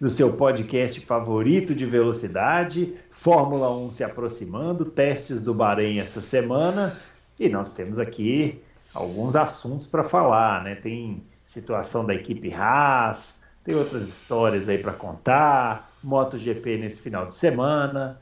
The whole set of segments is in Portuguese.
do seu podcast favorito de velocidade, Fórmula 1 se aproximando, testes do Bahrein essa semana, e nós temos aqui alguns assuntos para falar, né? Tem situação da equipe Haas, tem outras histórias aí para contar, MotoGP nesse final de semana,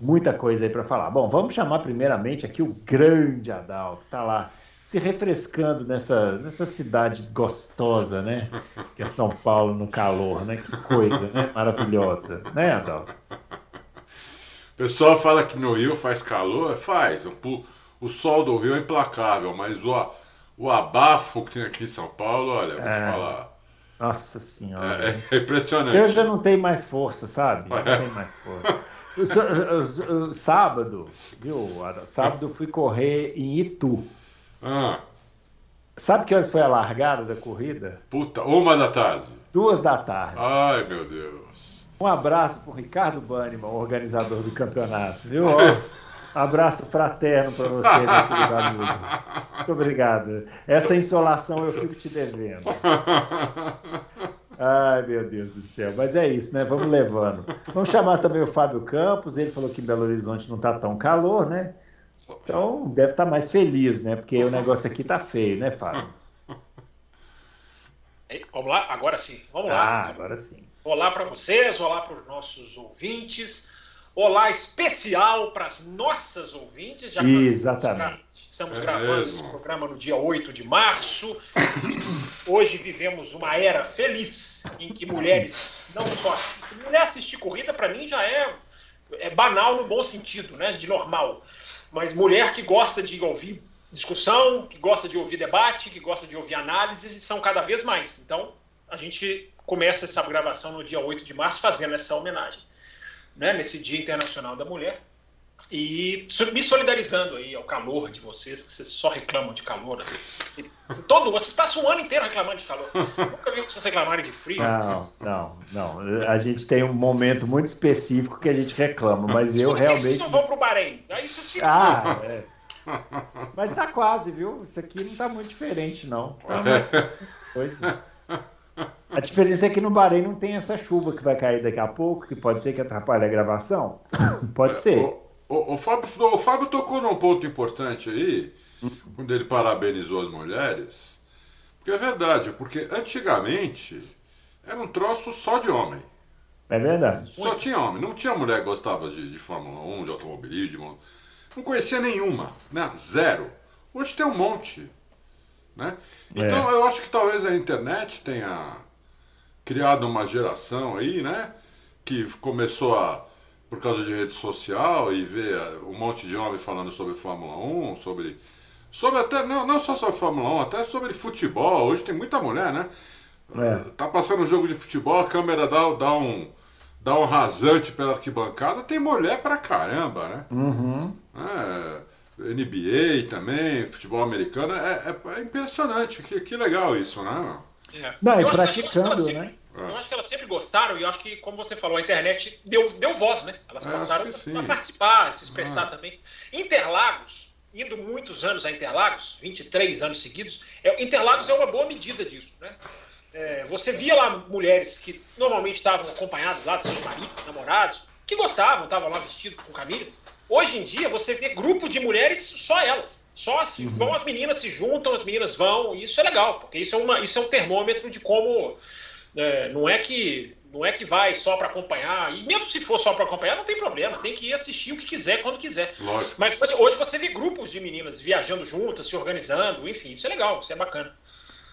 muita coisa aí para falar. Bom, vamos chamar primeiramente aqui o grande Adal, que está lá se refrescando nessa, nessa cidade gostosa, né? Que é São Paulo no calor, né? Que coisa, né? Maravilhosa, né, Adal? O pessoal fala que no Rio faz calor, faz. O sol do Rio é implacável, mas o, o abafo que tem aqui em São Paulo, olha, vou é... falar. Nossa senhora. É, é, impressionante. Eu já não tenho mais força, sabe? Não tenho mais força. Sábado, viu? Sábado eu fui correr em Itu. Ah. Sabe que horas foi a largada da corrida? Puta, uma da tarde. Duas da tarde. Ai, meu Deus. Um abraço pro Ricardo Banniman, organizador do campeonato, viu? abraço fraterno para você, meu querido amigo. Muito obrigado. Essa insolação eu fico te devendo. Ai, meu Deus do céu. Mas é isso, né? Vamos levando. Vamos chamar também o Fábio Campos. Ele falou que em Belo Horizonte não está tão calor, né? Então deve estar tá mais feliz, né? Porque o negócio aqui tá feio, né, Fábio? Vamos lá? Agora sim. Vamos ah, lá. agora sim. Olá para vocês, olá para os nossos ouvintes. Olá especial para as nossas ouvintes. Já Exatamente. Estamos é gravando mesmo. esse programa no dia 8 de março. Hoje vivemos uma era feliz em que mulheres não só assistem. Mulher assistir corrida, para mim, já é, é banal no bom sentido, né? De normal. Mas mulher que gosta de ouvir discussão, que gosta de ouvir debate, que gosta de ouvir análises, são cada vez mais. Então, a gente começa essa gravação no dia 8 de março fazendo essa homenagem, né, nesse Dia Internacional da Mulher. E me solidarizando aí ao calor de vocês, que vocês só reclamam de calor. Todo, vocês passam um ano inteiro reclamando de calor. Nunca vi vocês reclamarem de frio. Não, não, não. A gente tem um momento muito específico que a gente reclama, mas eu Por realmente. Vocês não vão pro Bahrein. Aí vocês ficam. Ah, é. Mas tá quase, viu? Isso aqui não tá muito diferente, não. Tá coisa. A diferença é que no Bahrein não tem essa chuva que vai cair daqui a pouco, que pode ser que atrapalhe a gravação. Pode é, ser. O, o, Fábio, o Fábio tocou num ponto importante aí, quando ele parabenizou as mulheres, porque é verdade, porque antigamente era um troço só de homem. É verdade. Só tinha homem, não tinha mulher que gostava de, de Fórmula 1, de automobilismo, não conhecia nenhuma, né? Zero. Hoje tem um monte, né? Então é. eu acho que talvez a internet tenha criado uma geração aí, né? Que começou a por causa de rede social e ver um monte de homem falando sobre Fórmula 1, sobre. Sobre até. Não, não só sobre Fórmula 1, até sobre futebol. Hoje tem muita mulher, né? É. Tá passando um jogo de futebol, a câmera dá, dá um. Dá um rasante pela arquibancada, tem mulher pra caramba, né? Uhum. É, NBA também, futebol americano, é, é, é impressionante, que, que legal isso, né? É. Não, e praticando, né? É. Eu acho que elas sempre gostaram e eu acho que, como você falou, a internet deu, deu voz, né? Elas é, passaram a participar, a se expressar ah. também. Interlagos, indo muitos anos a Interlagos, 23 anos seguidos, é, Interlagos é uma boa medida disso, né? É, você via lá mulheres que normalmente estavam acompanhadas lá dos seus maridos, namorados, que gostavam, estavam lá vestidos com camisas. Hoje em dia você vê grupo de mulheres, só elas. Só assim, uhum. vão as meninas se juntam, as meninas vão, e isso é legal, porque isso é, uma, isso é um termômetro de como é, não é que não é que vai só para acompanhar, e mesmo se for só para acompanhar, não tem problema, tem que ir assistir o que quiser, quando quiser. Lógico. Mas hoje você vê grupos de meninas viajando juntas, se organizando, enfim, isso é legal, isso é bacana.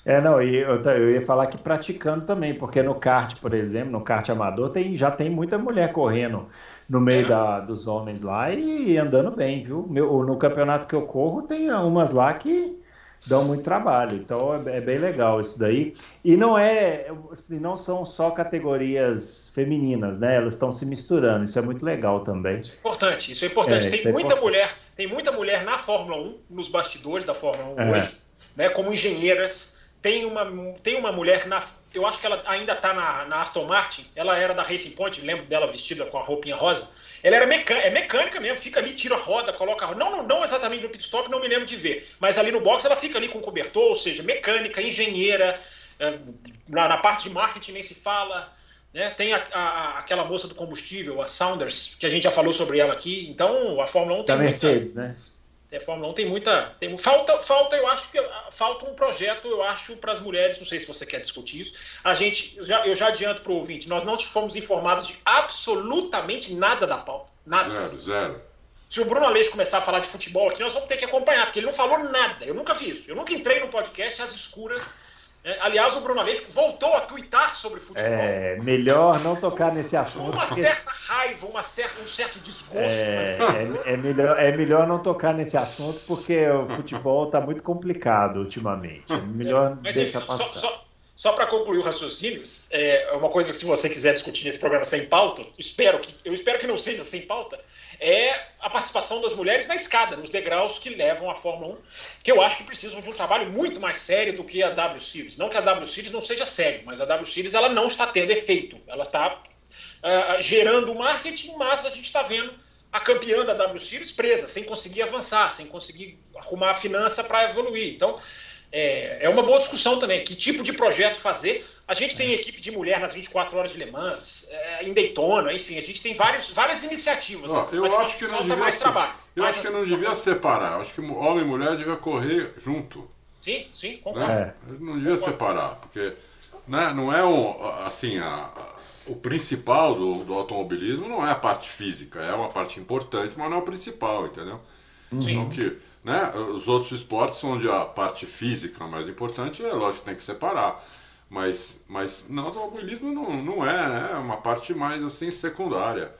É, não, e eu, eu ia falar que praticando também, porque no kart, por exemplo, no kart amador, tem, já tem muita mulher correndo no meio é. da, dos homens lá e andando bem, viu? Meu, no campeonato que eu corro, tem umas lá que dão muito trabalho. Então é, é, bem legal isso daí. E não é, assim, não são só categorias femininas, né? Elas estão se misturando. Isso é muito legal também. Isso é importante. Isso é importante. É, tem é muita importante. mulher, tem muita mulher na Fórmula 1, nos bastidores da Fórmula 1 é. hoje, né? Como engenheiras. Tem uma, tem uma mulher na eu acho que ela ainda está na, na, Aston Martin. Ela era da Racing Point, lembro dela vestida com a roupinha rosa. Ela era mecânica, é mecânica mesmo, fica ali, tira a roda, coloca a roda. Não, não, não exatamente no pit stop, não me lembro de ver. Mas ali no box ela fica ali com cobertor, ou seja, mecânica, engenheira. É, na, na, parte de marketing nem se fala. Né? Tem a, a, aquela moça do combustível, a Saunders, que a gente já falou sobre ela aqui. Então a Fórmula 1 tem da Mercedes, muita... né? É, Fórmula 1 tem muita. Tem, falta, falta, eu acho que falta um projeto, eu acho, para as mulheres. Não sei se você quer discutir isso. A gente, eu já, eu já adianto para o ouvinte, nós não fomos informados de absolutamente nada da pauta. Nada. Zero, zero. Se o Bruno Aleixo começar a falar de futebol aqui, nós vamos ter que acompanhar, porque ele não falou nada. Eu nunca vi isso. Eu nunca entrei no podcast às escuras é, aliás, o Bruno Aleixo voltou a twittar sobre futebol. É, melhor não tocar nesse assunto. Uma porque... certa raiva, uma certa, um certo desgosto. É, é, é, melhor, é melhor não tocar nesse assunto porque o futebol está muito complicado ultimamente. É melhor é, deixar passar. Só, só, só para concluir o raciocínio, é uma coisa que se você quiser discutir nesse programa sem pauta, espero que, eu espero que não seja sem pauta, é a participação das mulheres na escada, nos degraus que levam a Fórmula 1, que eu acho que precisam de um trabalho muito mais sério do que a W Series. Não que a W Series não seja séria, mas a W Series ela não está tendo efeito. Ela está uh, gerando marketing, mas a gente está vendo a campeã da W Series presa, sem conseguir avançar, sem conseguir arrumar a finança para evoluir. Então, é, é, uma boa discussão também. Que tipo de projeto fazer? A gente tem equipe de mulher nas 24 horas de Le Mans, é, em Daytona, enfim, a gente tem vários, várias iniciativas. eu acho que não devia mais ser, trabalho. Eu acho que não devia separar. Eu acho que homem e mulher devia correr junto. Sim, sim, concordo. Né? Não devia concordo. separar, porque né, não é um, assim a, a, o principal do, do automobilismo não é a parte física, é uma parte importante, mas não é o principal, entendeu? Sim. Então que né? Os outros esportes onde a parte física mais importante, é lógico que tem que separar. Mas, mas não, o automobilismo não, não é, né? É uma parte mais assim secundária.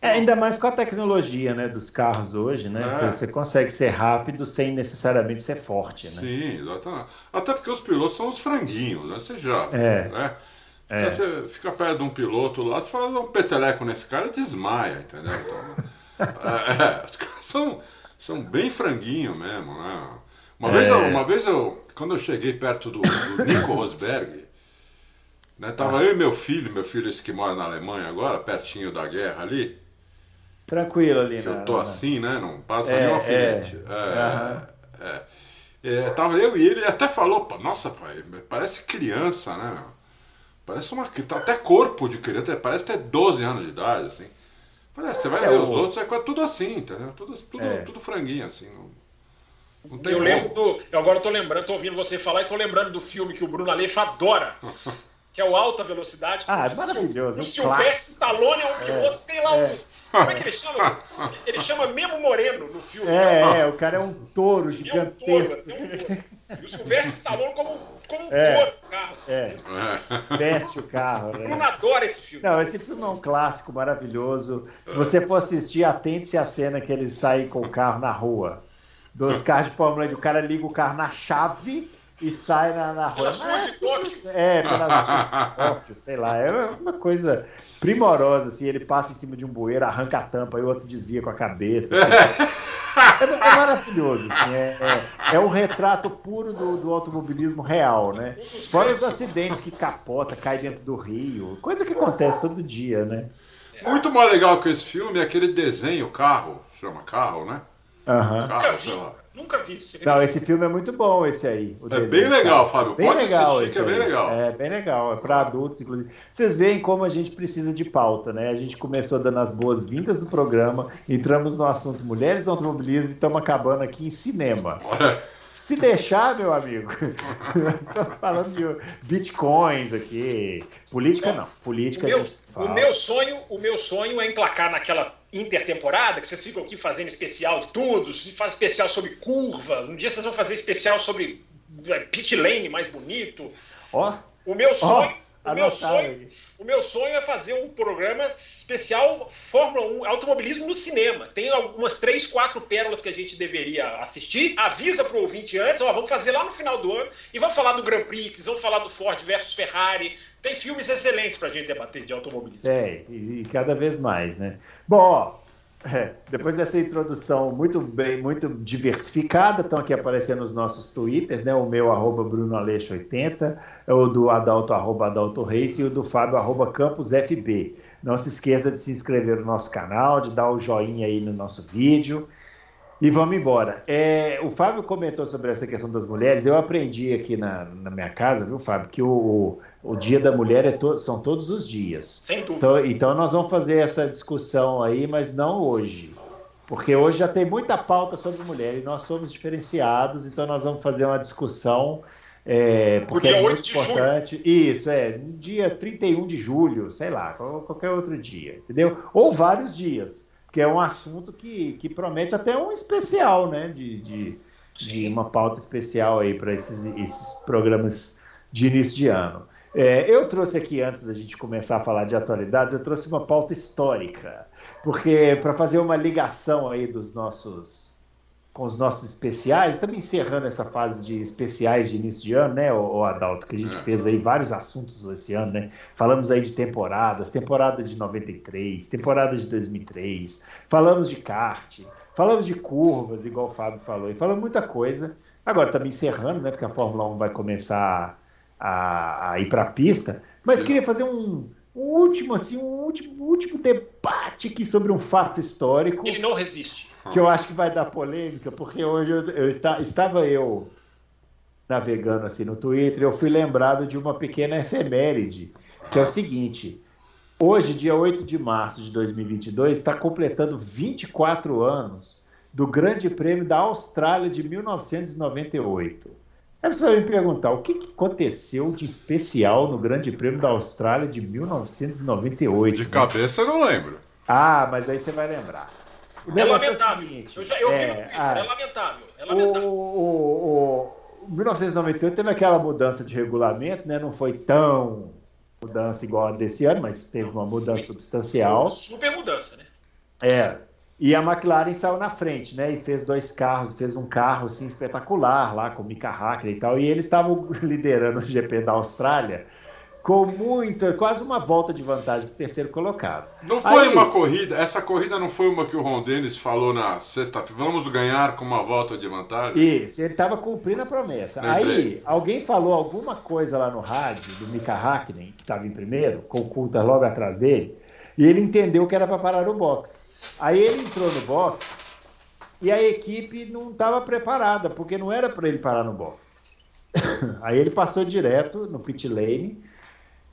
É, ainda mais com a tecnologia né, dos carros hoje, né? É. Você, consegue ser rápido sem necessariamente ser forte, né? Sim, exatamente. Até porque os pilotos são os franguinhos, né? Você já é. né? Então, é. você fica perto de um piloto lá, você fala um peteleco nesse cara, desmaia, entendeu? Então, é, os caras são são bem franguinho mesmo, né? Uma, é. vez eu, uma vez eu, quando eu cheguei perto do, do Nico Rosberg, né, tava ah. eu e meu filho, meu filho esse que mora na Alemanha agora, pertinho da guerra ali. Tranquilo ali, que né? eu tô assim, né? Não passa é, nenhum alfinete. É, é, é, é, tava eu e ele, até falou, nossa, pai, parece criança, né? Parece uma. Tá até corpo de criança, parece ter 12 anos de idade, assim. É, você vai é, ver o... os outros, é tudo assim, entendeu? Tudo, tudo, é. tudo franguinho, assim. Não, não tem eu como. lembro do. Eu agora tô lembrando, tô ouvindo você falar e tô lembrando do filme que o Bruno Aleixo adora. que é o Alta Velocidade. Ah, é maravilhoso. O Silvestre Stallone é um piloto, é, tem lá um. É. Como é que ele chama? Ele chama Memo Moreno no filme. É, né? é, o cara é um touro gigantesco. É um touro, assim, é um touro. E o Silvestre Stallone como, como um é, touro no carro. Assim. É. Veste o carro. Né? Bruno adora esse filme. Não, esse filme é um clássico maravilhoso. Se você for assistir, atente-se à cena que eles saem com o carro na rua. Dos carros de Fórmula o cara liga o carro na chave e sai na, na rua. Pelas ruas de Tóquio. É, pelas ruas de Tóquio, sei lá. É uma coisa primorosa, assim. Ele passa em cima de um bueiro, arranca a tampa e o outro desvia com a cabeça. Assim. É, é, maravilhoso, assim, é, é, é, um retrato puro do, do, automobilismo real, né? Fora os acidentes que capota, cai dentro do rio, coisa que acontece todo dia, né? Muito mais legal que esse filme é aquele desenho, carro, chama carro, né? Uhum. Carro, sei lá. Nunca vi esse filme. Não, esse filme é muito bom, esse aí. é bem legal, Fábio. Bem Pode legal assistir, que é bem legal. É bem legal, é para adultos, inclusive. Vocês veem como a gente precisa de pauta, né? A gente começou dando as boas-vindas do programa, entramos no assunto mulheres do automobilismo e estamos acabando aqui em cinema. Se deixar, meu amigo, estamos falando de bitcoins aqui. Política não. Política o meu, o meu sonho, o meu sonho é emplacar naquela intertemporada, que vocês ficam aqui fazendo especial de tudo, faz especial sobre curva, um dia vocês vão fazer especial sobre é, pit lane mais bonito. Ó. O meu sonho. o, meu sonho, o meu sonho é fazer um programa especial Fórmula 1, automobilismo no cinema. Tem algumas três, quatro pérolas que a gente deveria assistir. Avisa para o ouvinte antes, ó, vamos fazer lá no final do ano e vamos falar do Grand Prix, vamos falar do Ford versus Ferrari. Tem filmes excelentes para a gente debater de automobilismo. É, e, cada vez mais, né? Bom, ó, é, depois dessa introdução muito bem, muito diversificada, estão aqui aparecendo os nossos twitters, né? O meu, arroba BrunoAleixo80, o do Adalto, arroba Adalto e o do Fábio, arroba CampusFB. Não se esqueça de se inscrever no nosso canal, de dar o joinha aí no nosso vídeo. E vamos embora. É, o Fábio comentou sobre essa questão das mulheres. Eu aprendi aqui na, na minha casa, viu, Fábio, que o, o, Dia da Mulher é to, são todos os dias. Sem dúvida. Então, então nós vamos fazer essa discussão aí, mas não hoje. Porque hoje já tem muita pauta sobre mulher e nós somos diferenciados, então nós vamos fazer uma discussão. É, porque é muito importante. Julho. Isso, é, dia 31 de julho, sei lá, qualquer outro dia, entendeu? Ou vários dias que é um assunto que, que promete até um especial, né? De, de, de uma pauta especial aí para esses, esses programas de início de ano. É, eu trouxe aqui, antes da gente começar a falar de atualidades, eu trouxe uma pauta histórica, porque para fazer uma ligação aí dos nossos com os nossos especiais, estamos encerrando essa fase de especiais de início de ano, né, o, Adalto, que a gente é. fez aí vários assuntos esse ano, né? Falamos aí de temporadas, temporada de 93, temporada de 2003, falamos de kart, falamos de curvas, igual o Fábio falou, e falamos muita coisa. Agora estamos encerrando, né, porque a Fórmula 1 vai começar a, a ir para a pista, mas Sim. queria fazer um, um último, assim, um último, último debate aqui sobre um fato histórico. Ele não resiste que eu acho que vai dar polêmica, porque hoje eu, eu está, estava eu navegando assim no Twitter, eu fui lembrado de uma pequena efeméride, que é o seguinte: hoje, dia 8 de março de 2022, está completando 24 anos do Grande Prêmio da Austrália de 1998. Aí você vai me perguntar, o que, que aconteceu de especial no Grande Prêmio da Austrália de 1998? De cabeça eu não lembro. Ah, mas aí você vai lembrar. O é lamentável. É seguinte, eu, já, eu é, vi no Twitter, a, é lamentável. É lamentável. O, o, o, 1998 teve aquela mudança de regulamento, né? Não foi tão mudança igual a desse ano, mas teve uma mudança substancial. Super mudança, né? É. E a McLaren saiu na frente, né? E fez dois carros, fez um carro assim espetacular lá com o Mika Hakkinen e tal. E eles estavam liderando o GP da Austrália com muita, quase uma volta de vantagem para o terceiro colocado. Não foi Aí, uma corrida, essa corrida não foi uma que o Ron Dennis falou na sexta-feira, vamos ganhar com uma volta de vantagem? Isso, ele estava cumprindo a promessa. Lembrei. Aí, alguém falou alguma coisa lá no rádio do Mika Hakkinen, que estava em primeiro, com o Coulter logo atrás dele, e ele entendeu que era para parar no box. Aí ele entrou no box e a equipe não estava preparada, porque não era para ele parar no box. Aí ele passou direto no pit lane,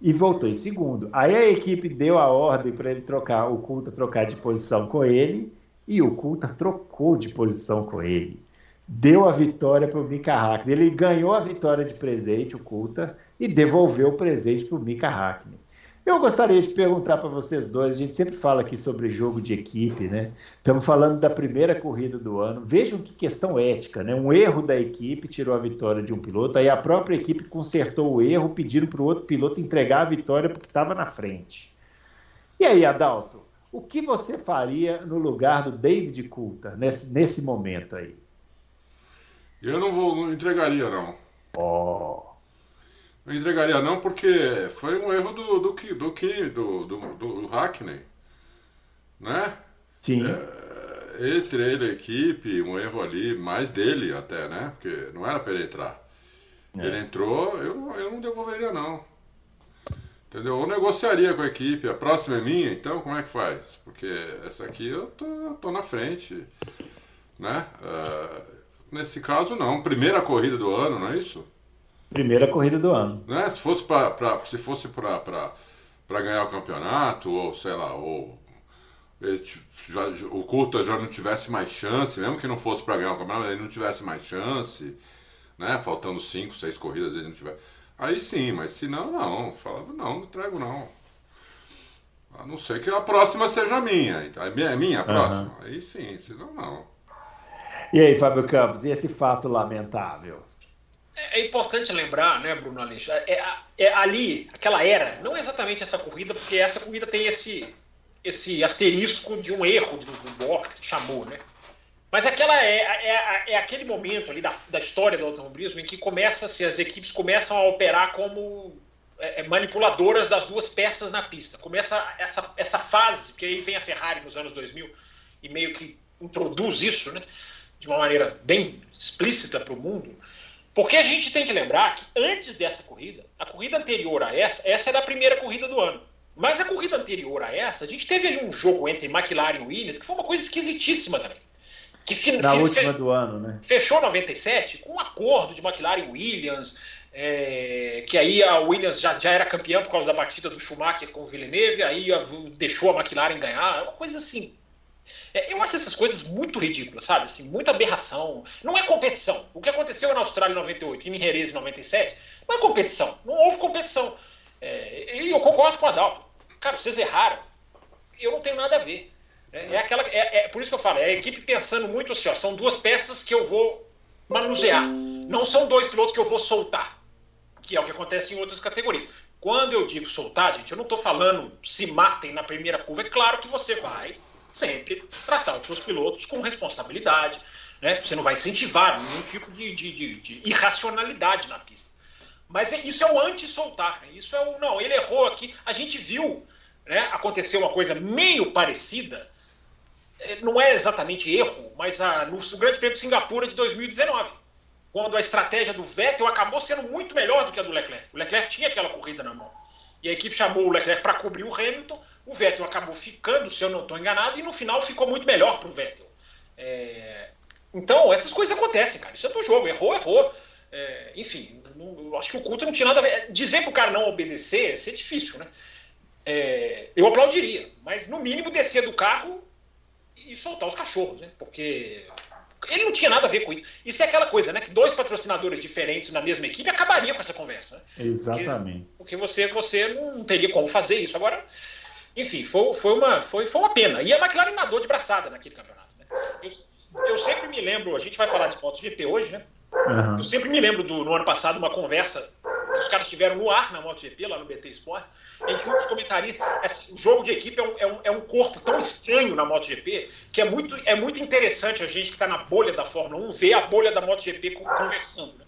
e voltou em segundo. Aí a equipe deu a ordem para ele trocar, o Culta trocar de posição com ele, e o Culta trocou de posição com ele. Deu a vitória para o Mika Hackney. Ele ganhou a vitória de presente, o Culta, e devolveu o presente para o Mika Hackney. Eu gostaria de perguntar para vocês dois, a gente sempre fala aqui sobre jogo de equipe, né? Estamos falando da primeira corrida do ano. Vejam que questão ética, né? Um erro da equipe tirou a vitória de um piloto, aí a própria equipe consertou o erro, pedindo para o outro piloto entregar a vitória porque estava na frente. E aí, Adalto, o que você faria no lugar do David Coulter nesse, nesse momento aí? Eu não vou, não entregaria não. Oh. Não entregaria não, porque foi um erro do do que do que do, do, do, Hackney, né? Sim. É, entre ele e a equipe, um erro ali, mais dele até, né? Porque não era para ele entrar. É. Ele entrou, eu, eu não devolveria não. Entendeu? Ou negociaria com a equipe, a próxima é minha, então como é que faz? Porque essa aqui eu tô, tô na frente, né? Uh, nesse caso não, primeira corrida do ano, não é isso? Primeira corrida do ano. Né? Se fosse para se fosse para ganhar o campeonato, ou sei lá, ou já, o Coulter já não tivesse mais chance, mesmo que não fosse para ganhar o campeonato, ele não tivesse mais chance, né? Faltando cinco, seis corridas ele não tiver. Aí sim, mas se não, não. Falava, não, não trago não. A não ser que a próxima seja minha. É minha a próxima? Uhum. Aí sim, senão não. E aí, Fábio Campos, e esse fato lamentável? É, é importante lembrar, né, Bruno Aleixo? É, é, é, ali, aquela era, não é exatamente essa corrida, porque essa corrida tem esse, esse asterisco de um erro do, do que chamou, né? Mas aquela é, é, é, aquele momento ali da, da história do automobilismo em que começa -se, as equipes começam a operar como é, manipuladoras das duas peças na pista. Começa essa, essa fase, porque aí vem a Ferrari nos anos 2000 e meio que introduz isso né, de uma maneira bem explícita para o mundo. Porque a gente tem que lembrar que antes dessa corrida, a corrida anterior a essa, essa era a primeira corrida do ano. Mas a corrida anterior a essa, a gente teve ali um jogo entre McLaren e Williams que foi uma coisa esquisitíssima também. Que Na última do ano, né? Fechou 97 com um acordo de McLaren e Williams, é, que aí a Williams já, já era campeã por causa da batida do Schumacher com o Villeneuve, aí a, deixou a McLaren ganhar. É uma coisa assim. É, eu acho essas coisas muito ridículas, sabe? Assim, muita aberração. Não é competição. O que aconteceu na Austrália em 98 e em Jerez em 97 não é competição. Não houve competição. É, e eu concordo com o Adalto. Cara, vocês erraram. Eu não tenho nada a ver. É, é aquela, é, é, por isso que eu falo, é a equipe pensando muito assim, ó, são duas peças que eu vou manusear. Não são dois pilotos que eu vou soltar que é o que acontece em outras categorias. Quando eu digo soltar, gente, eu não estou falando se matem na primeira curva. É claro que você vai sempre tratar os seus pilotos com responsabilidade. Né? Você não vai incentivar nenhum tipo de, de, de, de irracionalidade na pista. Mas é, isso é o anti-soltar. Né? Isso é o. Não, ele errou aqui. A gente viu né, acontecer uma coisa meio parecida. É, não é exatamente erro, mas a, no Grande Prêmio de Singapura de 2019 quando a estratégia do Vettel acabou sendo muito melhor do que a do Leclerc. O Leclerc tinha aquela corrida na mão. E a equipe chamou o Leclerc para cobrir o Hamilton. O Vettel acabou ficando, se eu não estou enganado, e no final ficou muito melhor para o Vettel. É... Então, essas coisas acontecem, cara. Isso é do jogo. Errou, errou. É... Enfim, não, acho que o culto não tinha nada a ver. Dizer para o cara não obedecer, é difícil, né? É... Eu aplaudiria, mas no mínimo descer do carro e soltar os cachorros, né? Porque ele não tinha nada a ver com isso. Isso é aquela coisa, né? Que dois patrocinadores diferentes na mesma equipe acabaria com essa conversa. Né? Exatamente. Porque, porque, você, você não teria como fazer isso. Agora, enfim, foi, foi, uma, foi, foi uma pena. E a McLaren nadou de braçada naquele campeonato. Né? Eu, eu sempre me lembro, a gente vai falar de MotoGP hoje, né? Uhum. Eu sempre me lembro do, no ano passado uma conversa que os caras tiveram no ar na MotoGP, lá no BT Sport, em que os comentaristas. Assim, o jogo de equipe é um, é, um, é um, corpo tão estranho na MotoGP que é muito, é muito interessante a gente que está na bolha da Fórmula 1 ver a bolha da MotoGP conversando. Né?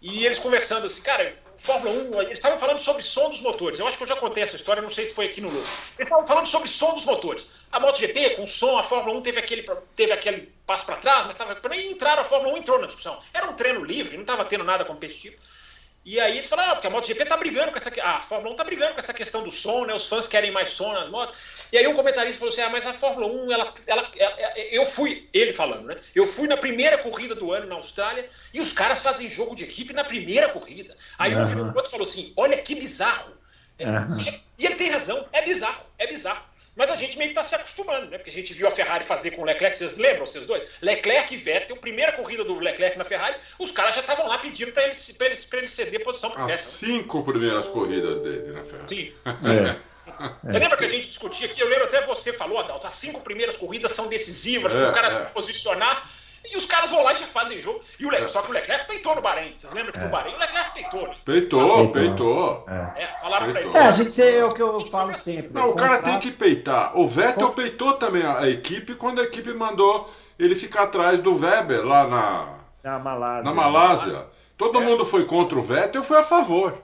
E eles conversando assim, cara, Fórmula 1, eles estavam falando sobre som dos motores. Eu acho que eu já contei essa história, não sei se foi aqui no Lobo. Eles estavam falando sobre som dos motores. A MotoGP, com som, a Fórmula 1 teve aquele, teve aquele passo para trás, mas estava. Nem entrar, a Fórmula 1 entrou na discussão. Era um treino livre, não estava tendo nada competitivo. E aí eles falaram, ah, porque a MotoGP tá brigando com essa. A Fórmula 1 tá brigando com essa questão do som, né? Os fãs querem mais som nas motos. E aí um comentarista falou assim: ah, mas a Fórmula 1, ela, ela, ela, eu fui, ele falando, né? Eu fui na primeira corrida do ano na Austrália e os caras fazem jogo de equipe na primeira corrida. Aí uhum. um outro falou assim: olha que bizarro. Uhum. E ele tem razão, é bizarro, é bizarro. Mas a gente meio que está se acostumando, né? Porque a gente viu a Ferrari fazer com o Leclerc, vocês lembram, vocês dois? Leclerc e Vettel, primeira corrida do Leclerc na Ferrari, os caras já estavam lá pedindo para ele, ele, ele ceder posição para As Vettel. cinco primeiras corridas dele na Ferrari. Sim. É. Você lembra que a gente discutia aqui? Eu lembro até você falou, Adalto, as cinco primeiras corridas são decisivas, é, para o cara é. se posicionar. E os caras vão lá e já fazem jogo. E o Leclerc, só que o Leclerc peitou no Bahrein. Vocês lembram que é. no Bahrein o Leclerc peitou, né? Peitou, peitou. É, é falaram peitou. pra ele. É, a gente é o que eu falo sempre. Não, o cara tem que peitar. O Vettel peitou também a, equipe quando a equipe mandou ele ficar atrás do Weber lá na, na Malásia. Na Malásia. Todo é. mundo foi contra o Vettel, eu fui a favor.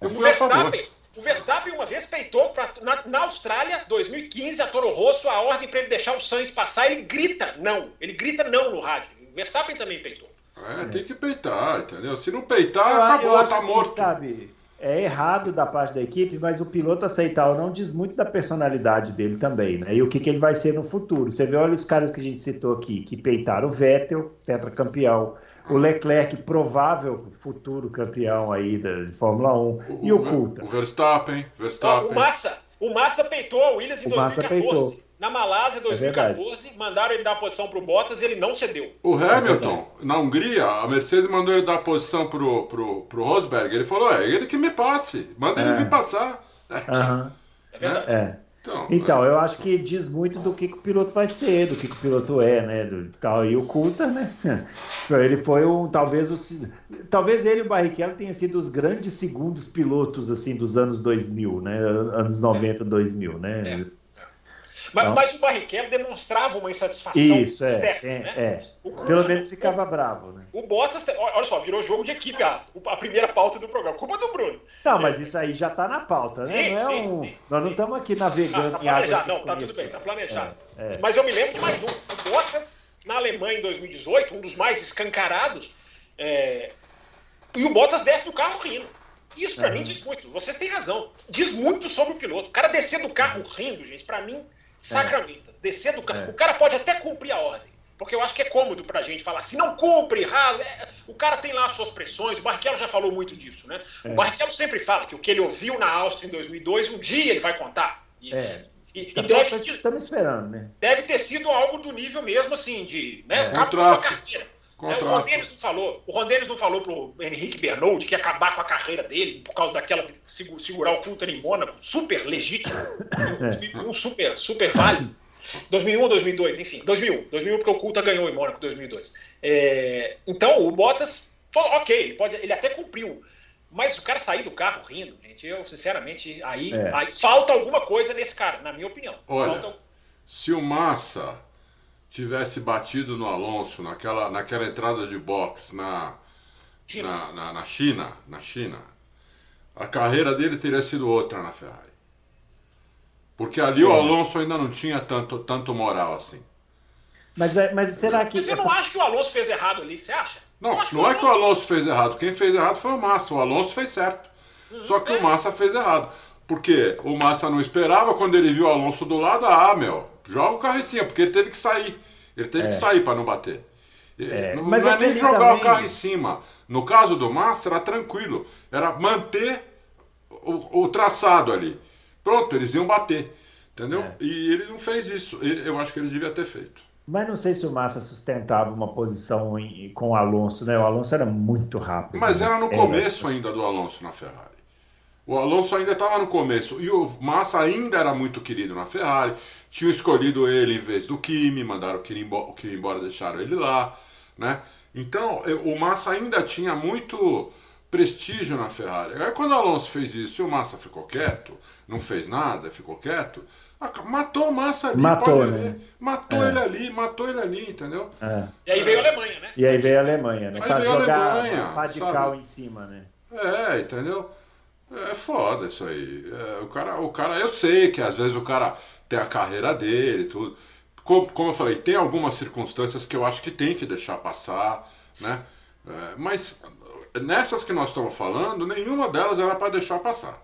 Eu fui a favor. O Verstappen uma vez peitou pra, na, na, Austrália, 2015, a Toro Rosso, a ordem para ele deixar o Sainz passar, ele grita não. Ele grita não no rádio. O Verstappen também peitou. É, tem que peitar, entendeu? Se não peitar, eu, acabou, eu tá assim, morto. Sabe, é errado da parte da equipe, mas o piloto aceitar ou não diz muito da personalidade dele também, né? E o que, que ele vai ser no futuro. Você vê, olha os caras que a gente citou aqui, que peitaram o Vettel, tetracampeão, o Leclerc, provável futuro campeão aí da Fórmula 1, o, e o, o Coulter. O Verstappen, Verstappen. O Massa, o Massa peitou a Williams em o 2014. Massa peitou. Na Malásia, 2014, é mandaram ele dar a posição para o Bottas e ele não cedeu. O Hamilton, é na Hungria, a Mercedes mandou ele dar a posição para o pro, pro Rosberg. Ele falou: é ele que me passe, manda é. ele vir passar. É, uhum. é verdade. É. Então, então é... eu acho que diz muito do que, que, o piloto vai ser, do que, que o piloto é, né? Do, tal. E o Coulter, né? Ele foi um, talvez o, talvez ele e o Barrichello tenham sido os grandes segundos pilotos assim dos anos 2000, né? Anos 90, 2000, né? É. Mas, então, mas o Barrichello demonstrava uma insatisfação isso, externa, é, né? É. O, Pelo menos ficava o, bravo, né? O Bottas, olha só, virou jogo de equipe a, a primeira pauta do programa. Culpa do Bruno. Não, mas isso aí já está na pauta, né? Sim, não é sim, um... sim, Nós não estamos aqui navegando ah, tá em água Não, tá tudo bem, tá planejado. É, é. Mas eu me lembro de mais um. O Bottas, na Alemanha em 2018, um dos mais escancarados, é... e o Bottas desce do carro rindo. Isso para mim diz muito. Vocês têm razão. Diz muito sobre o piloto. O cara descer do carro rindo, gente, para mim Sacramentas, é. descer do carro. É. O cara pode até cumprir a ordem. Porque eu acho que é cômodo pra gente falar assim, não cumpre, rasga. É, o cara tem lá as suas pressões, o Barrichello já falou muito disso, né? É. O Barrichello sempre fala que o que ele ouviu na Áustria em 2002, um dia ele vai contar. E, é. E, e deve, estamos esperando, né? Deve ter sido algo do nível mesmo, assim, de. Né, é. Acaba sua carreira. É, o Ron Dennis não falou. O Ron Dennis não falou pro Henrique Bernold que ia acabar com a carreira dele por causa daquela segurar o Coulter em Mônaco, super legítimo, um é. super, super válido. 2001 ou 2002, enfim, 2001, 2001 porque o Coulter ganhou em Mônaco 2002. É, então o Bottas, ok, ele, pode, ele até cumpriu, mas o cara sair do carro rindo, gente, eu sinceramente aí, é. aí falta alguma coisa nesse cara, na minha opinião. Olha, falta... se o Massa tivesse batido no Alonso naquela, naquela entrada de box na, na, na, na, China, na China, a carreira dele teria sido outra na Ferrari. Porque ali é. o Alonso ainda não tinha tanto, tanto moral assim. Mas, é, mas será que. Mas você não acha que o Alonso fez errado ali? Você acha? Não, não, não é que o Alonso fez errado. Quem fez errado foi o Massa. O Alonso fez certo. Uhum, Só que é. o Massa fez errado. Porque o Massa não esperava, quando ele viu o Alonso do lado, ah, meu, joga o carro em cima, porque ele teve que sair. Ele teve é. que sair para não bater. É. Não, Mas não é nem jogar também... o carro em cima. No caso do Massa, era tranquilo. Era manter o, o traçado ali. Pronto, eles iam bater. Entendeu? É. E ele não fez isso. Eu acho que ele devia ter feito. Mas não sei se o Massa sustentava uma posição em, com o Alonso, né? O Alonso era muito rápido. Mas né? era no começo ainda do Alonso na Ferrari. O Alonso ainda estava no começo e o Massa ainda era muito querido na Ferrari. Tinham escolhido ele em vez do Kimi, mandaram o Kimi embora, o Kimi embora deixaram ele lá, né? Então o Massa ainda tinha muito prestígio na Ferrari. Aí quando o Alonso fez isso e o Massa ficou quieto, não fez nada, ficou quieto, matou o Massa ali, matou, né? Matou é. ele ali, matou ele ali, entendeu? É. E aí veio a Alemanha, né? E aí veio a Alemanha, né? Aí pra veio jogar a Alemanha, radical em cima, né? É, entendeu? É foda isso aí. É, o, cara, o cara, eu sei que às vezes o cara tem a carreira dele, tudo. Como, como eu falei, tem algumas circunstâncias que eu acho que tem que deixar passar, né? É, mas nessas que nós estamos falando, nenhuma delas era para deixar passar.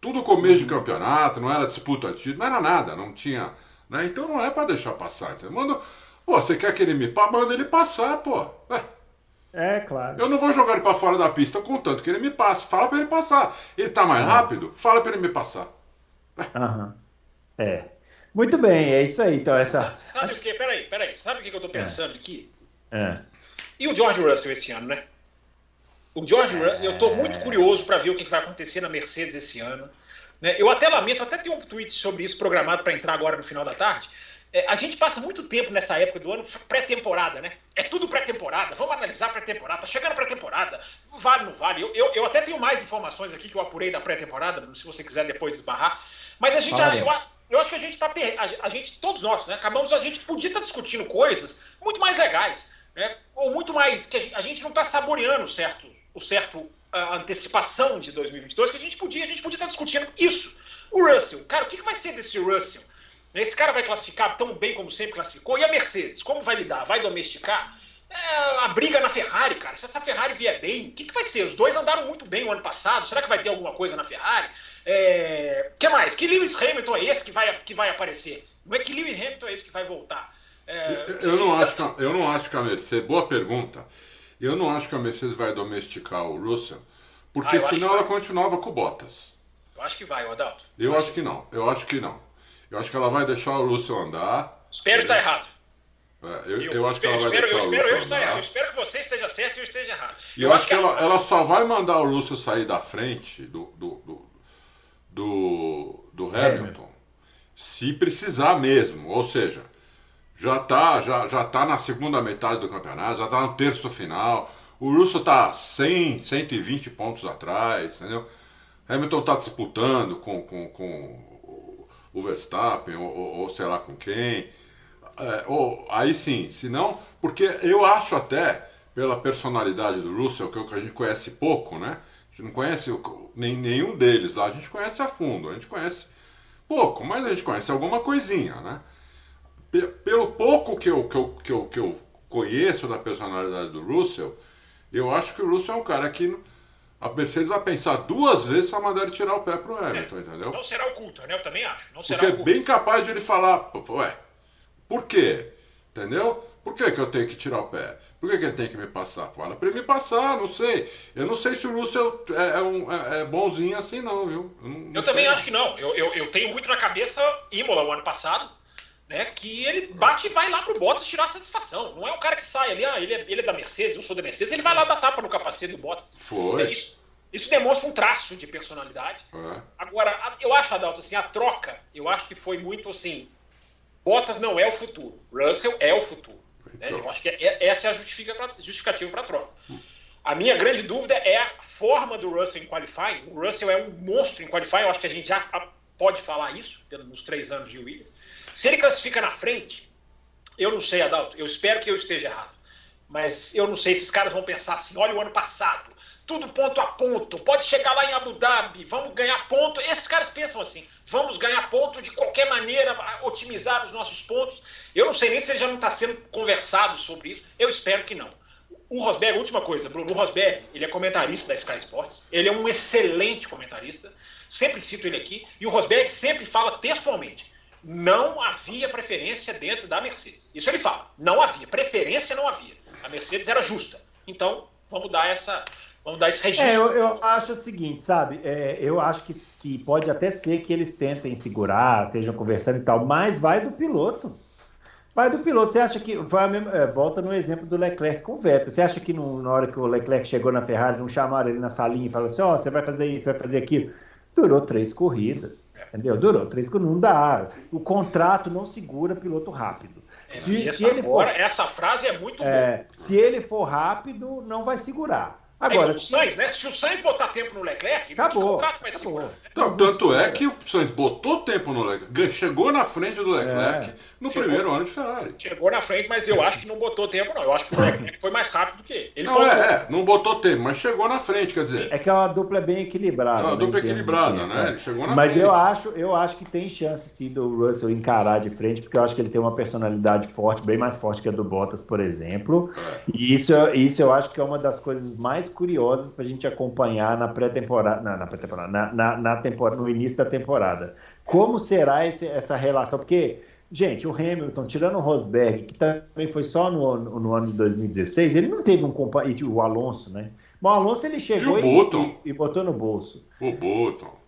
Tudo começo de campeonato, não era disputa de título, não era nada, não tinha. Né? Então não é para deixar passar. Entendeu? Manda, pô, você quer que ele me manda ele passar, pô. É. É, claro. Eu não vou jogar ele para fora da pista contanto que ele me passe. Fala para ele passar. Ele tá mais rápido? Fala para ele me passar. Aham. É. Muito bem, é isso aí. Então, essa. Sabe, sabe o que? Peraí, peraí. Sabe o que eu tô pensando é. aqui? É. E o George Russell esse ano, né? O George Russell, eu tô muito curioso para ver o que vai acontecer na Mercedes esse ano. Né? Eu até lamento, até tem um tweet sobre isso programado para entrar agora no final da tarde. É, a gente passa muito tempo nessa época do ano pré-temporada, né? É tudo pré-temporada. Vamos analisar pré-temporada. Tá chegando pré-temporada. Vale, não vale. Eu, eu, eu, até tenho mais informações aqui que eu apurei da pré-temporada, se você quiser depois esbarrar. Mas a gente, ah, eu, eu, acho que a gente tá a, gente, todos nós, né? Acabamos, a gente podia estar tá discutindo coisas muito mais legais, né? Ou muito mais que a gente, não está saboreando o certo, o certo a antecipação de 2022 que a gente podia, a gente podia estar tá discutindo isso. O Russell, cara, o que, que vai ser desse Russell? Esse cara vai classificar tão bem como sempre classificou. E a Mercedes, como vai lidar? Vai domesticar? É, a briga na Ferrari, cara. Se essa Ferrari vier bem, o que, que vai ser? Os dois andaram muito bem o ano passado. Será que vai ter alguma coisa na Ferrari? É... que mais? Que Lewis Hamilton é esse que vai, que vai aparecer? Não é que Lewis Hamilton é esse que vai voltar? É... Eu, não acho que, eu não acho que a Mercedes. Boa pergunta. Eu não acho que a Mercedes vai domesticar o Russell, porque ah, senão ela continuava com o Bottas. Eu acho que vai, Adalto. Eu, eu acho que não. Eu acho que não. Eu acho que ela vai deixar o Russell andar. Espero estar errado. É, eu, eu, eu, acho que ela vai espero, deixar eu espero, o Russell eu, andar. eu espero que você esteja certo e eu esteja errado. E eu, acho que, ela, ela, só vai mandar o Russell sair da frente do, do, do, do, do Hamilton se precisar mesmo. Ou seja, já está já, já tá na segunda metade do campeonato, já está no terço final. O Russell está 100, 120 pontos atrás, entendeu? Hamilton está disputando com, com, com o Verstappen, ou, ou, ou, sei lá com quem. É, ou, aí sim, se não, porque eu acho até, pela personalidade do Russell, que, é o que a gente conhece pouco, né? A gente não conhece nem, nenhum deles lá, a gente conhece a fundo, a gente conhece pouco, mas a gente conhece alguma coisinha, né? Pelo pouco que eu, que eu, que eu, que eu conheço da personalidade do Russell, eu acho que o Russell é um cara que a Mercedes vai pensar duas vezes para mandar ele tirar o pé pro Hamilton, é, entendeu? Não será oculto, né? Eu também acho. Não será Porque é bem capaz de ele falar, ué, por quê? Entendeu? Por que, que eu tenho que tirar o pé? Por que, que ele tem que me passar? Fala para ele me passar, não sei. Eu não sei se o Russell é, é, um, é, é bonzinho assim, não, viu? Eu, não, não eu também acho que não. Eu, eu, eu tenho muito na cabeça Imola o ano passado né, que ele bate e vai lá pro Bottas tirar satisfação. Não é um cara que sai ali, ah, ele é, ele é da Mercedes, eu sou da Mercedes, ele vai lá dar tapa no capacete do Bottas. Foi. É isso, isso demonstra um traço de personalidade. É. Agora, eu acho, Adalto, assim, a troca, eu acho que foi muito assim. Bottas não é o futuro. Russell é o futuro. Né? Então. Eu acho que é, essa é a justificativa para a troca. A minha grande dúvida é a forma do Russell em qualifying. O Russell é um monstro em qualifying, eu acho que a gente já pode falar isso, nos três anos de Williams. Se ele classifica na frente, eu não sei, Adalto, eu espero que eu esteja errado. Mas eu não sei se esses caras vão pensar assim: olha o ano passado, tudo ponto a ponto, pode chegar lá em Abu Dhabi, vamos ganhar ponto. Esses caras pensam assim: vamos ganhar ponto de qualquer maneira, otimizar os nossos pontos. Eu não sei nem se ele já não está sendo conversado sobre isso, eu espero que não. O Rosberg, última coisa, Bruno, Rosberg, ele é comentarista da Sky Sports, ele é um excelente comentarista, sempre cito ele aqui, e o Rosberg sempre fala textualmente não havia preferência dentro da Mercedes. Isso ele fala. Não havia. Preferência não havia. A Mercedes era justa. Então, vamos dar essa. Vamos dar esse registro. É, eu, eu acho o seguinte, sabe? É, eu acho que, que pode até ser que eles tentem segurar, estejam conversando e tal, mas vai do piloto. Vai do piloto. Você acha que. É, volta no exemplo do Leclerc com o Vettel. Você acha que no, na hora que o Leclerc chegou na Ferrari, não chamaram ele na salinha e falaram assim: ó, oh, você vai fazer isso, vai fazer aquilo? Durou três corridas. Entendeu? Durou três corridas. Não dá. O contrato não segura piloto rápido. É, se, se ele for, essa frase é muito é, boa. Se ele for rápido, não vai segurar. Agora, o Sainz, né? Se o Sainz botar tempo no Leclerc, acabou, o contrato vai acabou. Então, tanto é que o Sainz botou tempo no Leclerc, chegou na frente do Leclerc é. no chegou, primeiro ano de Ferrari. Chegou na frente, mas eu acho que não botou tempo, não. Eu acho que o Leclerc foi mais rápido do que ele. ele não, é, é, não botou tempo, mas chegou na frente, quer dizer. É que é uma dupla bem equilibrada. É uma dupla equilibrada, né? Ele chegou na mas frente. Mas eu acho, eu acho que tem chance sim do Russell encarar de frente, porque eu acho que ele tem uma personalidade forte, bem mais forte que a do Bottas, por exemplo. É. E isso, isso eu acho que é uma das coisas mais curiosas para a gente acompanhar na pré-temporada, na, na pré-temporada, na, na, na temporada, no início da temporada. Como será esse, essa relação? Porque, gente, o Hamilton, tirando o Rosberg, que também foi só no, no, no ano de 2016, ele não teve um companheiro, o Alonso, né? Mas o Alonso ele chegou e, e, e, botou no bolso. O Button.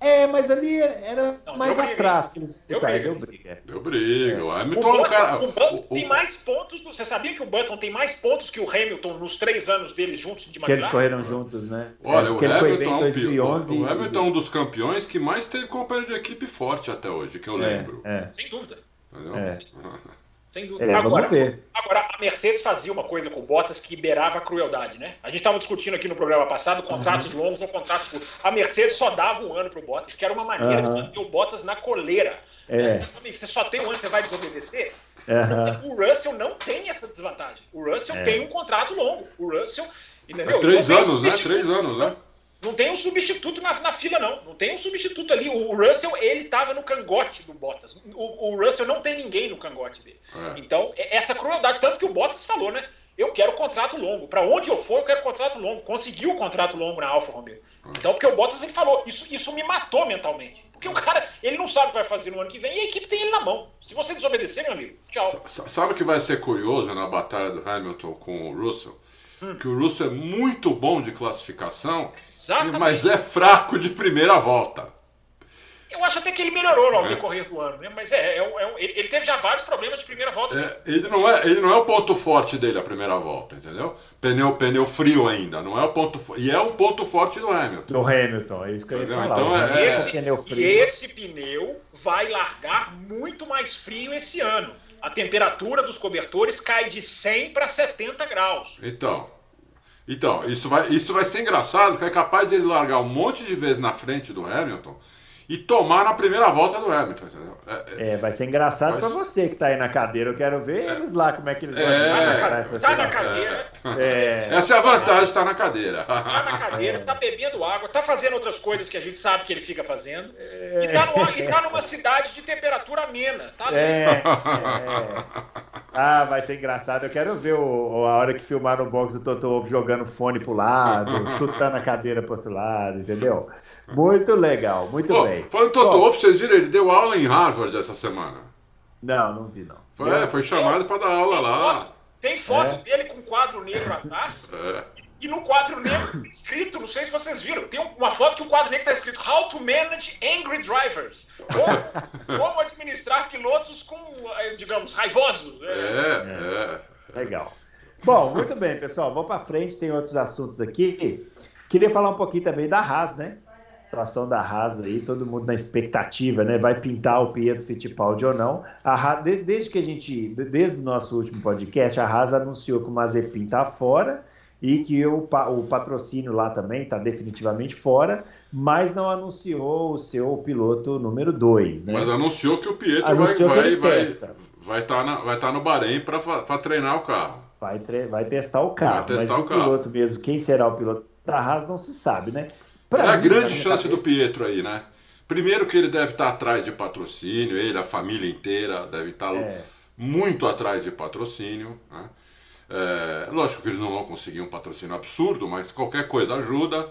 É, mas ali era não, mais atrás que eles disputaram. Deu briga. Deu briga. É. O Hamilton, o Button, cara, o Button o, tem mais pontos. Do, você sabia que o Button tem mais pontos que o Hamilton nos três anos deles juntos de McLaren? Que eles correram juntos, né? Olha, é, o, Hamilton, 2011, o Hamilton é um dos campeões que mais teve companheiro de equipe forte até hoje, que eu é, lembro. É. Sem dúvida. Entendeu? É. Sem dúvida. É, agora, agora, a Mercedes fazia uma coisa com o Bottas que liberava a crueldade, né? A gente estava discutindo aqui no programa passado contratos uhum. longos ou contratos curtos. A Mercedes só dava um ano para o Bottas, que era uma maneira uhum. de manter o Bottas na coleira. É. Você só tem um ano, você vai desobedecer? Uhum. O Russell não tem essa desvantagem. O Russell é. tem um contrato longo. O Russell. Entendeu? É três anos, né? Três anos, né? Não tem um substituto na, na, fila, não. Não tem um substituto ali. O Russell, ele estava no cangote do Bottas. O, o, Russell não tem ninguém no cangote dele. É. Então, é, essa crueldade, tanto que o Bottas falou, né? Eu quero contrato longo. Para onde eu for, eu quero contrato longo. Conseguiu o contrato longo na Alfa Romeo. É. Então, porque o Bottas ele falou, isso, isso me matou mentalmente. Porque o cara, ele não sabe o que vai fazer no ano que vem e a equipe tem ele na mão. Se você desobedecer, meu amigo, tchau. Sabe o que vai ser curioso na batalha do Hamilton com o Russell? Que o Russo é muito bom de classificação, Exatamente. mas é fraco de primeira volta. Eu acho até que ele melhorou ao é. decorrer do ano, né? Mas é, é, é, ele teve já vários problemas de primeira volta. É, ele, não é, ele não é o ponto forte dele a primeira volta, entendeu? Pneu, pneu frio ainda, não é o ponto E é um ponto forte do Hamilton. Do Hamilton, é isso que eu ia falar. Então, é, é, esse, pneu frio. E esse pneu vai largar muito mais frio esse ano. A temperatura dos cobertores cai de 100 para 70 graus. Então, então isso, vai, isso vai ser engraçado, que é capaz de ele largar um monte de vezes na frente do Hamilton e tomar na primeira volta do Hamilton, entendeu? É, é, é vai ser engraçado mas... para você que está aí na cadeira. Eu quero ver é, eles lá como é que eles vão é, Está tá na cadeira. É. Essa é a vantagem estar na cadeira. Está na cadeira, está bebendo água, está fazendo outras coisas que a gente sabe que ele fica fazendo. E está tá numa cidade de temperatura amena. Tá é, Ah, vai ser engraçado. Eu quero ver o, a hora que filmar no box do Toto jogando fone pro lado, chutando a cadeira pro outro lado, entendeu? Muito legal, muito oh, bem. Falando em Toto Wolff, vocês viram, ele deu aula em Harvard essa semana. Não, não vi não. Foi, é, foi chamado para dar aula tem lá. Foto, tem foto é. dele com quadro negro atrás. É. E no quadro negro escrito, não sei se vocês viram, tem uma foto que o quadro negro está escrito How to Manage Angry Drivers. Como, como administrar pilotos com, eh, digamos, raivosos. É, é. é. Legal. Bom, muito bem, pessoal. Vamos para frente, tem outros assuntos aqui. Queria falar um pouquinho também da Haas, né? Situação da Haas aí, todo mundo na expectativa, né? Vai pintar o Pietro Fittipaldi ou não. A Haas, desde que a gente, desde o nosso último podcast, a Haas anunciou que o Mazepin está fora e que o, o patrocínio lá também está definitivamente fora, mas não anunciou o seu piloto número 2. Né? Mas anunciou que o Pietro anunciou vai estar vai, vai, vai tá vai tá no Bahrein para treinar o carro. Vai, vai testar o carro. Vai testar mas o, o piloto mesmo, quem será o piloto da Haas não se sabe, né? Pra é a grande chance do Pietro aí, né? Primeiro que ele deve estar atrás de patrocínio, ele, a família inteira, deve estar é. muito atrás de patrocínio. Né? É, lógico que eles não vão conseguir um patrocínio absurdo, mas qualquer coisa ajuda.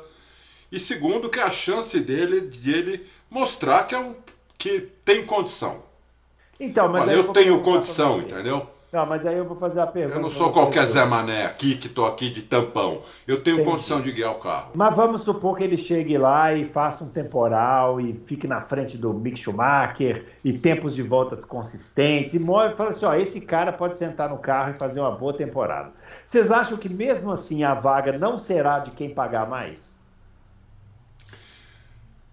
E segundo, que a chance dele de ele mostrar que, é um, que tem condição. Então, mas Olha, eu, eu tenho condição, entendeu? Não, mas aí eu vou fazer a pergunta. Eu não sou qualquer Zé Mané aqui que estou aqui de tampão. Eu tenho Entendi. condição de guiar o carro. Mas vamos supor que ele chegue lá e faça um temporal e fique na frente do Mick Schumacher e tempos de voltas consistentes e move fala assim: ó, esse cara pode sentar no carro e fazer uma boa temporada. Vocês acham que mesmo assim a vaga não será de quem pagar mais?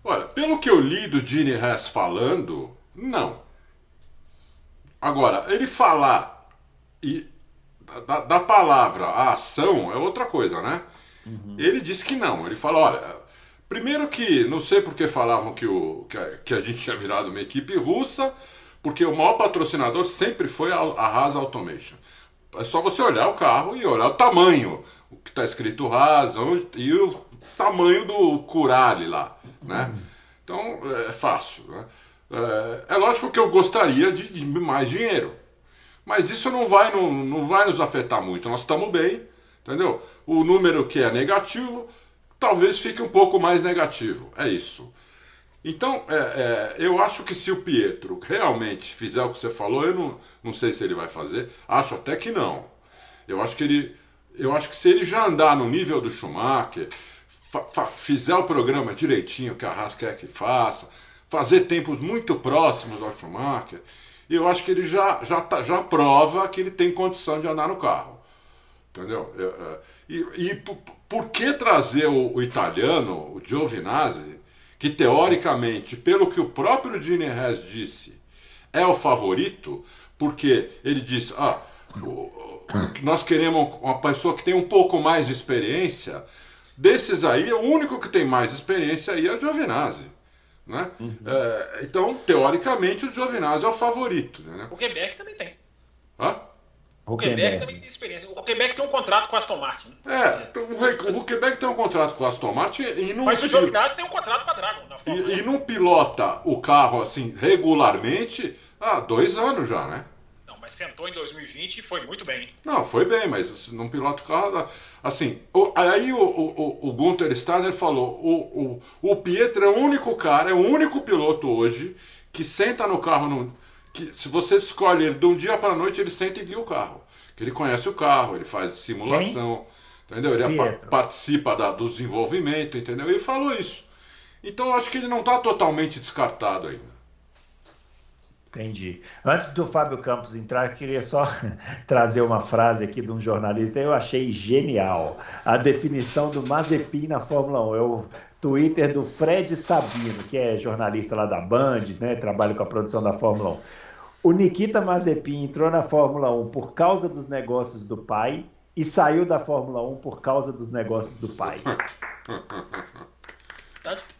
Olha, pelo que eu li do Gene Hess falando, não. Agora, ele falar e da, da, palavra a ação é outra coisa, né? Uhum. Ele disse que não. Ele falou: olha, primeiro que não sei porque falavam que, o, que, a, que a gente tinha virado uma equipe russa, porque o maior patrocinador sempre foi a, a Haas Automation. É só você olhar o carro e olhar o tamanho, o que está escrito Haas onde, e o tamanho do Curale lá, né? Uhum. Então é fácil. Né? É, é lógico que eu gostaria de, de mais dinheiro. Mas isso não vai, não, não vai nos afetar muito. Nós estamos bem, entendeu? O número que é negativo talvez fique um pouco mais negativo. É isso. Então, é, é, eu acho que se o Pietro realmente fizer o que você falou, eu não, não sei se ele vai fazer. Acho até que não. Eu acho que ele. Eu acho que se ele já andar no nível do Schumacher, fizer o programa direitinho que a Haas quer que faça, fazer tempos muito próximos ao Schumacher, e eu acho que ele já, já, tá, já prova que ele tem condição de andar no carro. Entendeu? É, é, e, e por, por que trazer o, o, italiano, o Giovinazzi, que teoricamente, pelo que o próprio Gene Hess disse, é o favorito, porque ele disse: ah, nós queremos uma pessoa que tem um pouco mais de experiência. Desses aí, o único que tem mais experiência aí é o Giovinazzi. Né? Uhum. É, então, teoricamente, o Giovinazzi é o favorito. Né? O Quebec também tem. Hã? O Quebec também tem experiência. O Quebec tem um contrato com a Aston Martin. Né? É, o, o Quebec tem um contrato com a Aston Martin e não. Mas o Giovinazzi tem um contrato com a Dragon. e, e não pilota o carro assim regularmente há dois anos já, né? Mas sentou em 2020 e foi muito bem. Não, foi bem, mas não pilota o carro. Assim, o, aí o, o, o Gunther Steiner falou: o, o, o Pietro é o único cara, é o único piloto hoje que senta no carro. No, que, se você escolhe ele de um dia para a noite, ele senta e guia o carro. Que ele conhece o carro, ele faz simulação, Quem? entendeu? Ele pa participa da, do desenvolvimento, entendeu? Ele falou isso. Então eu acho que ele não está totalmente descartado ainda. Entendi. Antes do Fábio Campos entrar, queria só trazer uma frase aqui de um jornalista. Eu achei genial a definição do Mazepin na Fórmula 1. É o Twitter do Fred Sabino, que é jornalista lá da Band, né? Trabalha com a produção da Fórmula 1. O Nikita Mazepin entrou na Fórmula 1 por causa dos negócios do pai e saiu da Fórmula 1 por causa dos negócios do pai.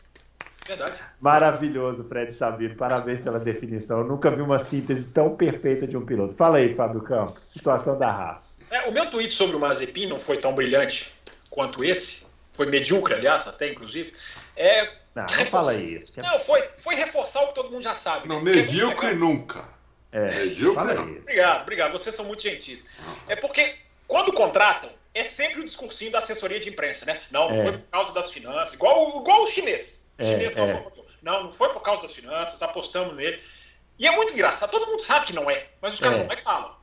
Verdade. Maravilhoso, Fred Sabino. Parabéns pela definição. Eu nunca vi uma síntese tão perfeita de um piloto. Fala aí, Fábio Campos. Situação da Haas. É, o meu tweet sobre o Mazepin não foi tão brilhante quanto esse. Foi medíocre, aliás, até inclusive. É, não, não fala isso. É não, foi, foi reforçar o que todo mundo já sabe. Não, medíocre é nunca. É, medíocre não. Obrigado, obrigado. Vocês são muito gentis. É porque quando contratam, é sempre o discursinho da assessoria de imprensa, né? Não, não é. foi por causa das finanças, igual, igual o chinês. É, chinês não, é. não, não foi por causa das finanças, apostamos nele. E é muito engraçado, todo mundo sabe que não é, mas os caras é. lá e falam.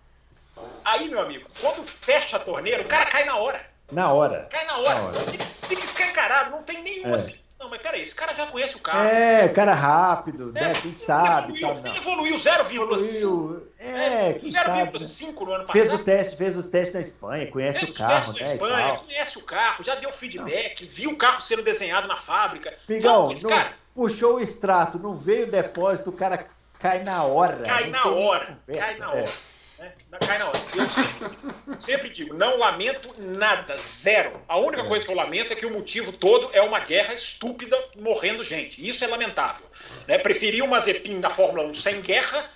Aí, meu amigo, quando fecha a torneira, o cara cai na hora. Na hora. Cai na hora. Na hora. Fica escancarado, não tem nenhuma é. assim. Não, mas peraí, esse cara já conhece o carro. É, cara rápido, é, né? Quem sabe. Evoluiu, tá, evoluiu 0,5. É, é quem 0,5 no ano passado. Fez o teste, fez os testes na Espanha, conhece fez o carro, né? Espanha, conhece o carro, já deu feedback, não. viu o carro sendo desenhado na fábrica. Pigão, não, cara... puxou o extrato, não veio o depósito, o cara cai na hora. Cai na hora, cai na hora. É. Né? Cai na hora. Eu sempre, digo, não lamento nada, zero. A única é. coisa que eu lamento é que o motivo todo é uma guerra estúpida morrendo gente. Isso é lamentável. Né? Preferir o Mazepin na Fórmula 1 sem guerra,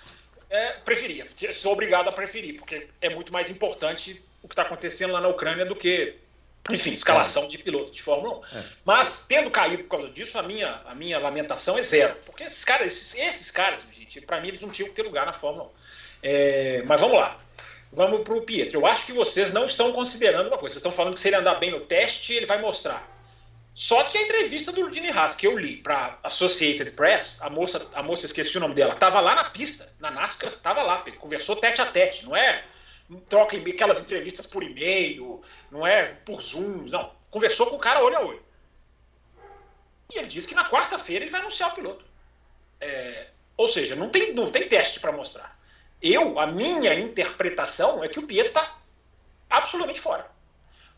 é, preferia. Sou obrigado a preferir, porque é muito mais importante o que está acontecendo lá na Ucrânia do que enfim, escalação de piloto de Fórmula 1. É. Mas, tendo caído por causa disso, a minha, a minha lamentação é zero. Porque esses caras, esses, esses caras, gente, para mim, eles não tinham que ter lugar na Fórmula 1. É, mas vamos lá. Vamos para o Pietro. Eu acho que vocês não estão considerando uma coisa. Vocês estão falando que se ele andar bem no teste, ele vai mostrar. Só que a entrevista do Dini Haas, que eu li para Associated Press, a moça, a moça, esqueci o nome dela, estava lá na pista, na NASCAR, estava lá, conversou tete a tete, não é troca aquelas entrevistas por e-mail, não é por Zoom, não. Conversou com o cara olho a olho. E ele disse que na quarta-feira ele vai anunciar o piloto. É, ou seja, não tem, não tem teste para mostrar. Eu, a minha interpretação é que o Pietro está absolutamente fora.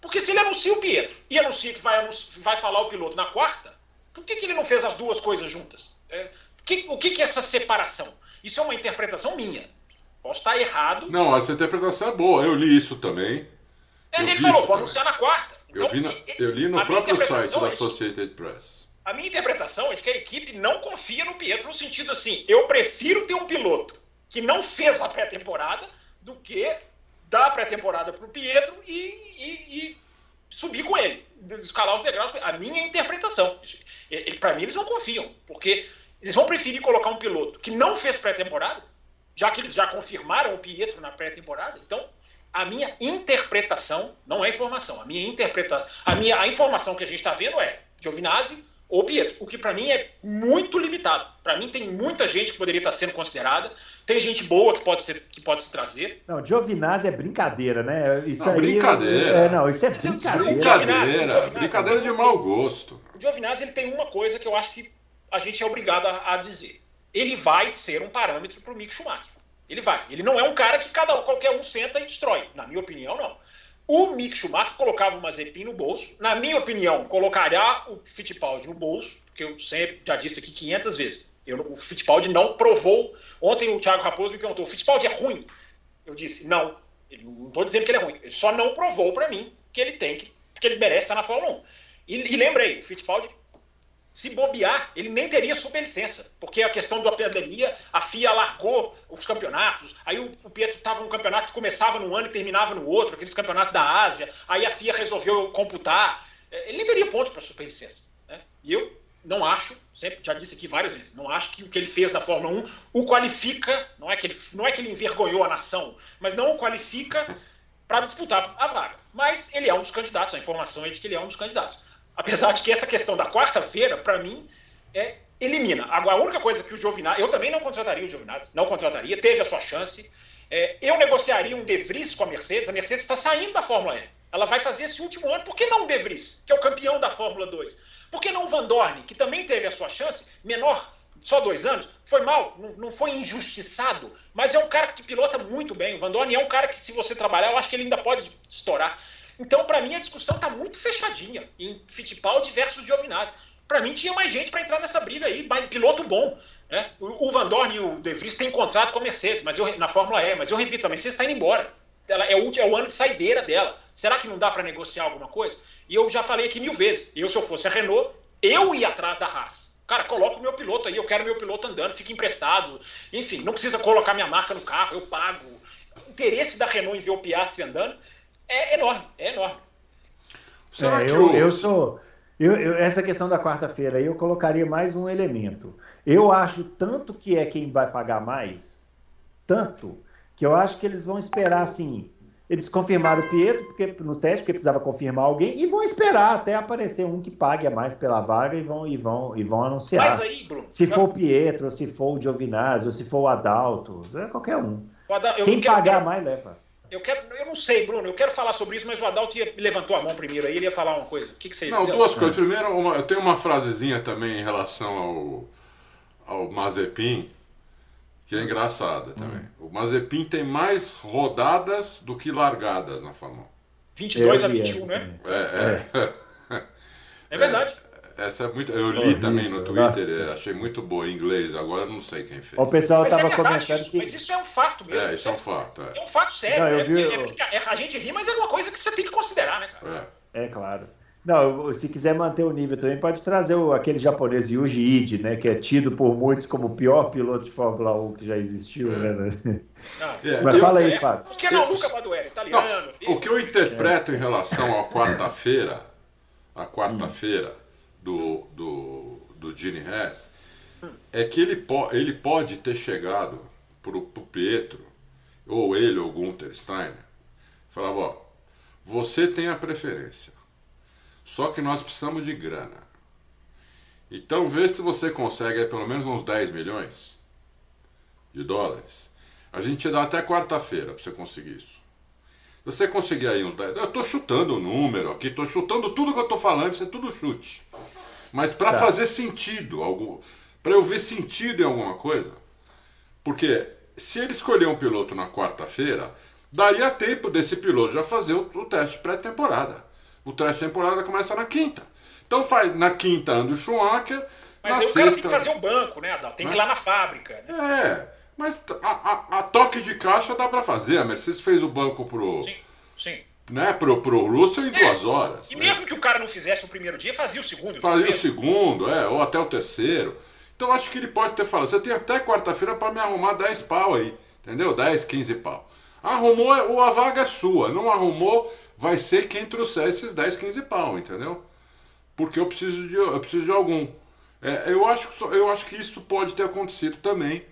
Porque se ele anuncia o Pietro e anuncia que vai, vai falar o piloto na quarta, por que, que ele não fez as duas coisas juntas? É, que, o que, que é essa separação? Isso é uma interpretação minha. Posso estar errado. Não, essa interpretação é boa. Eu li isso também. É, ele falou, vou anunciar na quarta. Então, eu, na, eu, li no próprio site da é Associated Press. A minha interpretação é que a equipe não confia no Pietro no sentido assim, eu prefiro ter um piloto que não fez a pré-temporada do que dar a pré-temporada para o Pietro e, e, e, subir com ele, escalar os degraus. A minha interpretação. Para mim, eles não confiam, porque eles vão preferir colocar um piloto que não fez pré-temporada, já que eles já confirmaram o Pietro na pré-temporada. Então, a minha interpretação não é informação. A minha interpretação, a minha a informação que a gente está vendo é Giovinazzi ou Pietro, o que para mim é muito limitado. Para mim tem muita gente que poderia estar sendo considerada, tem gente boa que pode ser que pode se trazer. Não, Giovinazzi é brincadeira, né? Isso não, aí brincadeira. É, não, isso é brincadeira. Brincadeira, brincadeira de mau gosto. O Giovinazzi ele tem uma coisa que eu acho que a gente é obrigado a, a dizer. Ele vai ser um parâmetro para o Mick Schumacher. Ele vai. Ele não é um cara que cada qualquer um senta e destrói. Na minha opinião, não. O Mick Schumacher colocava o Mazepin no bolso. Na minha opinião, colocaria o Fittipaldi no bolso, porque eu sempre já disse aqui 500 vezes. Eu, o Fittipaldi não provou. Ontem o Thiago Raposo me perguntou: o Fittipaldi é ruim? Eu disse: não. Não estou dizendo que ele é ruim. Ele só não provou para mim que ele tem que, que ele merece estar na Fórmula 1. E, e lembrei, o Fittipaldi se bobear, ele nem teria superlicença, porque a questão da pandemia, a FIA largou os campeonatos, aí o, Pietro estava num campeonato que começava num ano e terminava no outro, aqueles campeonatos da Ásia, aí a FIA resolveu computar, é, ele nem teria pontos para superlicença. Né? E eu não acho, sempre já disse aqui várias vezes, não acho que o que ele fez na Fórmula 1 o qualifica, não é que ele, não é que ele envergonhou a nação, mas não o qualifica para disputar a vaga. Mas ele é um dos candidatos, a informação é de que ele é um dos candidatos. Apesar de que essa questão da quarta-feira, para mim, é, elimina. Agora, a única coisa que o Giovinazzi. Eu também não contrataria o Giovinazzi, não contrataria, teve a sua chance. É, eu negociaria um De Vries com a Mercedes. A Mercedes está saindo da Fórmula E. Ela vai fazer esse último ano. Por que não o De Vries, que é o campeão da Fórmula 2? Por que não o Van Dorn, que também teve a sua chance, menor, só dois anos? Foi mal, não, não foi injustiçado, mas é um cara que pilota muito bem. O Van Dorn é um cara que, se você trabalhar, eu acho que ele ainda pode estourar. Então, para mim, a discussão está muito fechadinha em Fittipaldi versus Giovinazzi. Para mim, tinha mais gente para entrar nessa briga aí, mais piloto bom. Né? O Van Dorn e o De Vries têm contrato com a Mercedes, mas eu, na Fórmula E, mas eu repito, a Mercedes está indo embora. Ela, é, o, é o ano de saideira dela. Será que não dá para negociar alguma coisa? E eu já falei aqui mil vezes. Eu, se eu fosse a Renault, eu ia atrás da Haas. Cara, coloca o meu piloto aí, eu quero meu piloto andando, fica emprestado. Enfim, não precisa colocar minha marca no carro, eu pago. O interesse da Renault em ver o Piastri andando é enorme, é enorme. É, eu, eu sou. Eu, eu, essa questão da quarta-feira aí eu colocaria mais um elemento. Eu acho tanto que é quem vai pagar mais, tanto, que eu acho que eles vão esperar assim. Eles confirmaram o Pietro porque, no teste, porque precisava confirmar alguém, e vão esperar até aparecer um que pague a mais pela vaga e vão, e vão, e vão anunciar. Mas aí, Bruno. Se for o Pietro, se for o Giovinazzi, ou se for o Adalto, é qualquer um. Adalto, quem pagar mais, leva. Eu, quero, eu não sei, Bruno, eu quero falar sobre isso, mas o Adalto ia, levantou a mão primeiro aí, ele ia falar uma coisa. O que, que você ia Não, dizer? duas coisas. Primeiro, uma, eu tenho uma frasezinha também em relação ao, ao Mazepin, que é engraçada também. Hum. O Mazepin tem mais rodadas do que largadas na Fórmula 22 a 21, né? É, é. É, é verdade. Essa é muito. Eu li também no Twitter, nossa. achei muito boa em inglês, agora não sei quem fez. O pessoal estava é comentando isso, que. Mas isso é um fato mesmo. É, isso é um fato. É, é um fato sério. Não, vi, é, é, a gente ri, mas é uma coisa que você tem que considerar, né, cara? É, claro. Não, se quiser manter o nível também, pode trazer o, aquele japonês Yuji Ide, né? Que é tido por muitos como o pior piloto de Fórmula 1 que já existiu, né? Não, Mas eu, fala aí, Fábio. Por que não, Luca Badueri, italiano? Não, o que eu interpreto em relação à quarta-feira, a quarta-feira, do, do, do Gene Hess é que ele, po ele pode ter chegado pro, pro Pietro, ou ele ou Gunther Steiner, falava, ó, você tem a preferência, só que nós precisamos de grana. Então vê se você consegue pelo menos uns 10 milhões de dólares. A gente te dá até quarta-feira para você conseguir isso. Se você conseguir aí uns 10. Eu estou chutando o número aqui, estou chutando tudo que eu estou falando, isso é tudo chute. Mas para tá. fazer sentido, algo, para eu ver sentido em alguma coisa, porque se ele escolher um piloto na quarta-feira, daria tempo desse piloto já fazer o, o teste pré-temporada. O teste temporada começa na quinta. Então faz na quinta anda o Schumacher. Mas na aí sexta... o cara tem que fazer o banco, né, Adal? Tem que ir lá na fábrica. Né? É, mas a, a, a, toque de caixa dá para fazer. A Mercedes fez o banco pro. Sim, sim né, pro, pro Russell em é, duas horas. E né? mesmo que o cara não fizesse o primeiro dia, fazia o segundo. Fazia o segundo, é, ou até o terceiro. Então acho que ele pode ter falado, você tem até quarta-feira para me arrumar 10 pau aí, entendeu? 10, 15 pau. Arrumou, a vaga é sua. Não arrumou, vai ser quem trouxer esses 10, 15 pau, entendeu? Porque eu preciso de, eu preciso de algum. É, eu, acho, eu acho que isso pode ter acontecido também.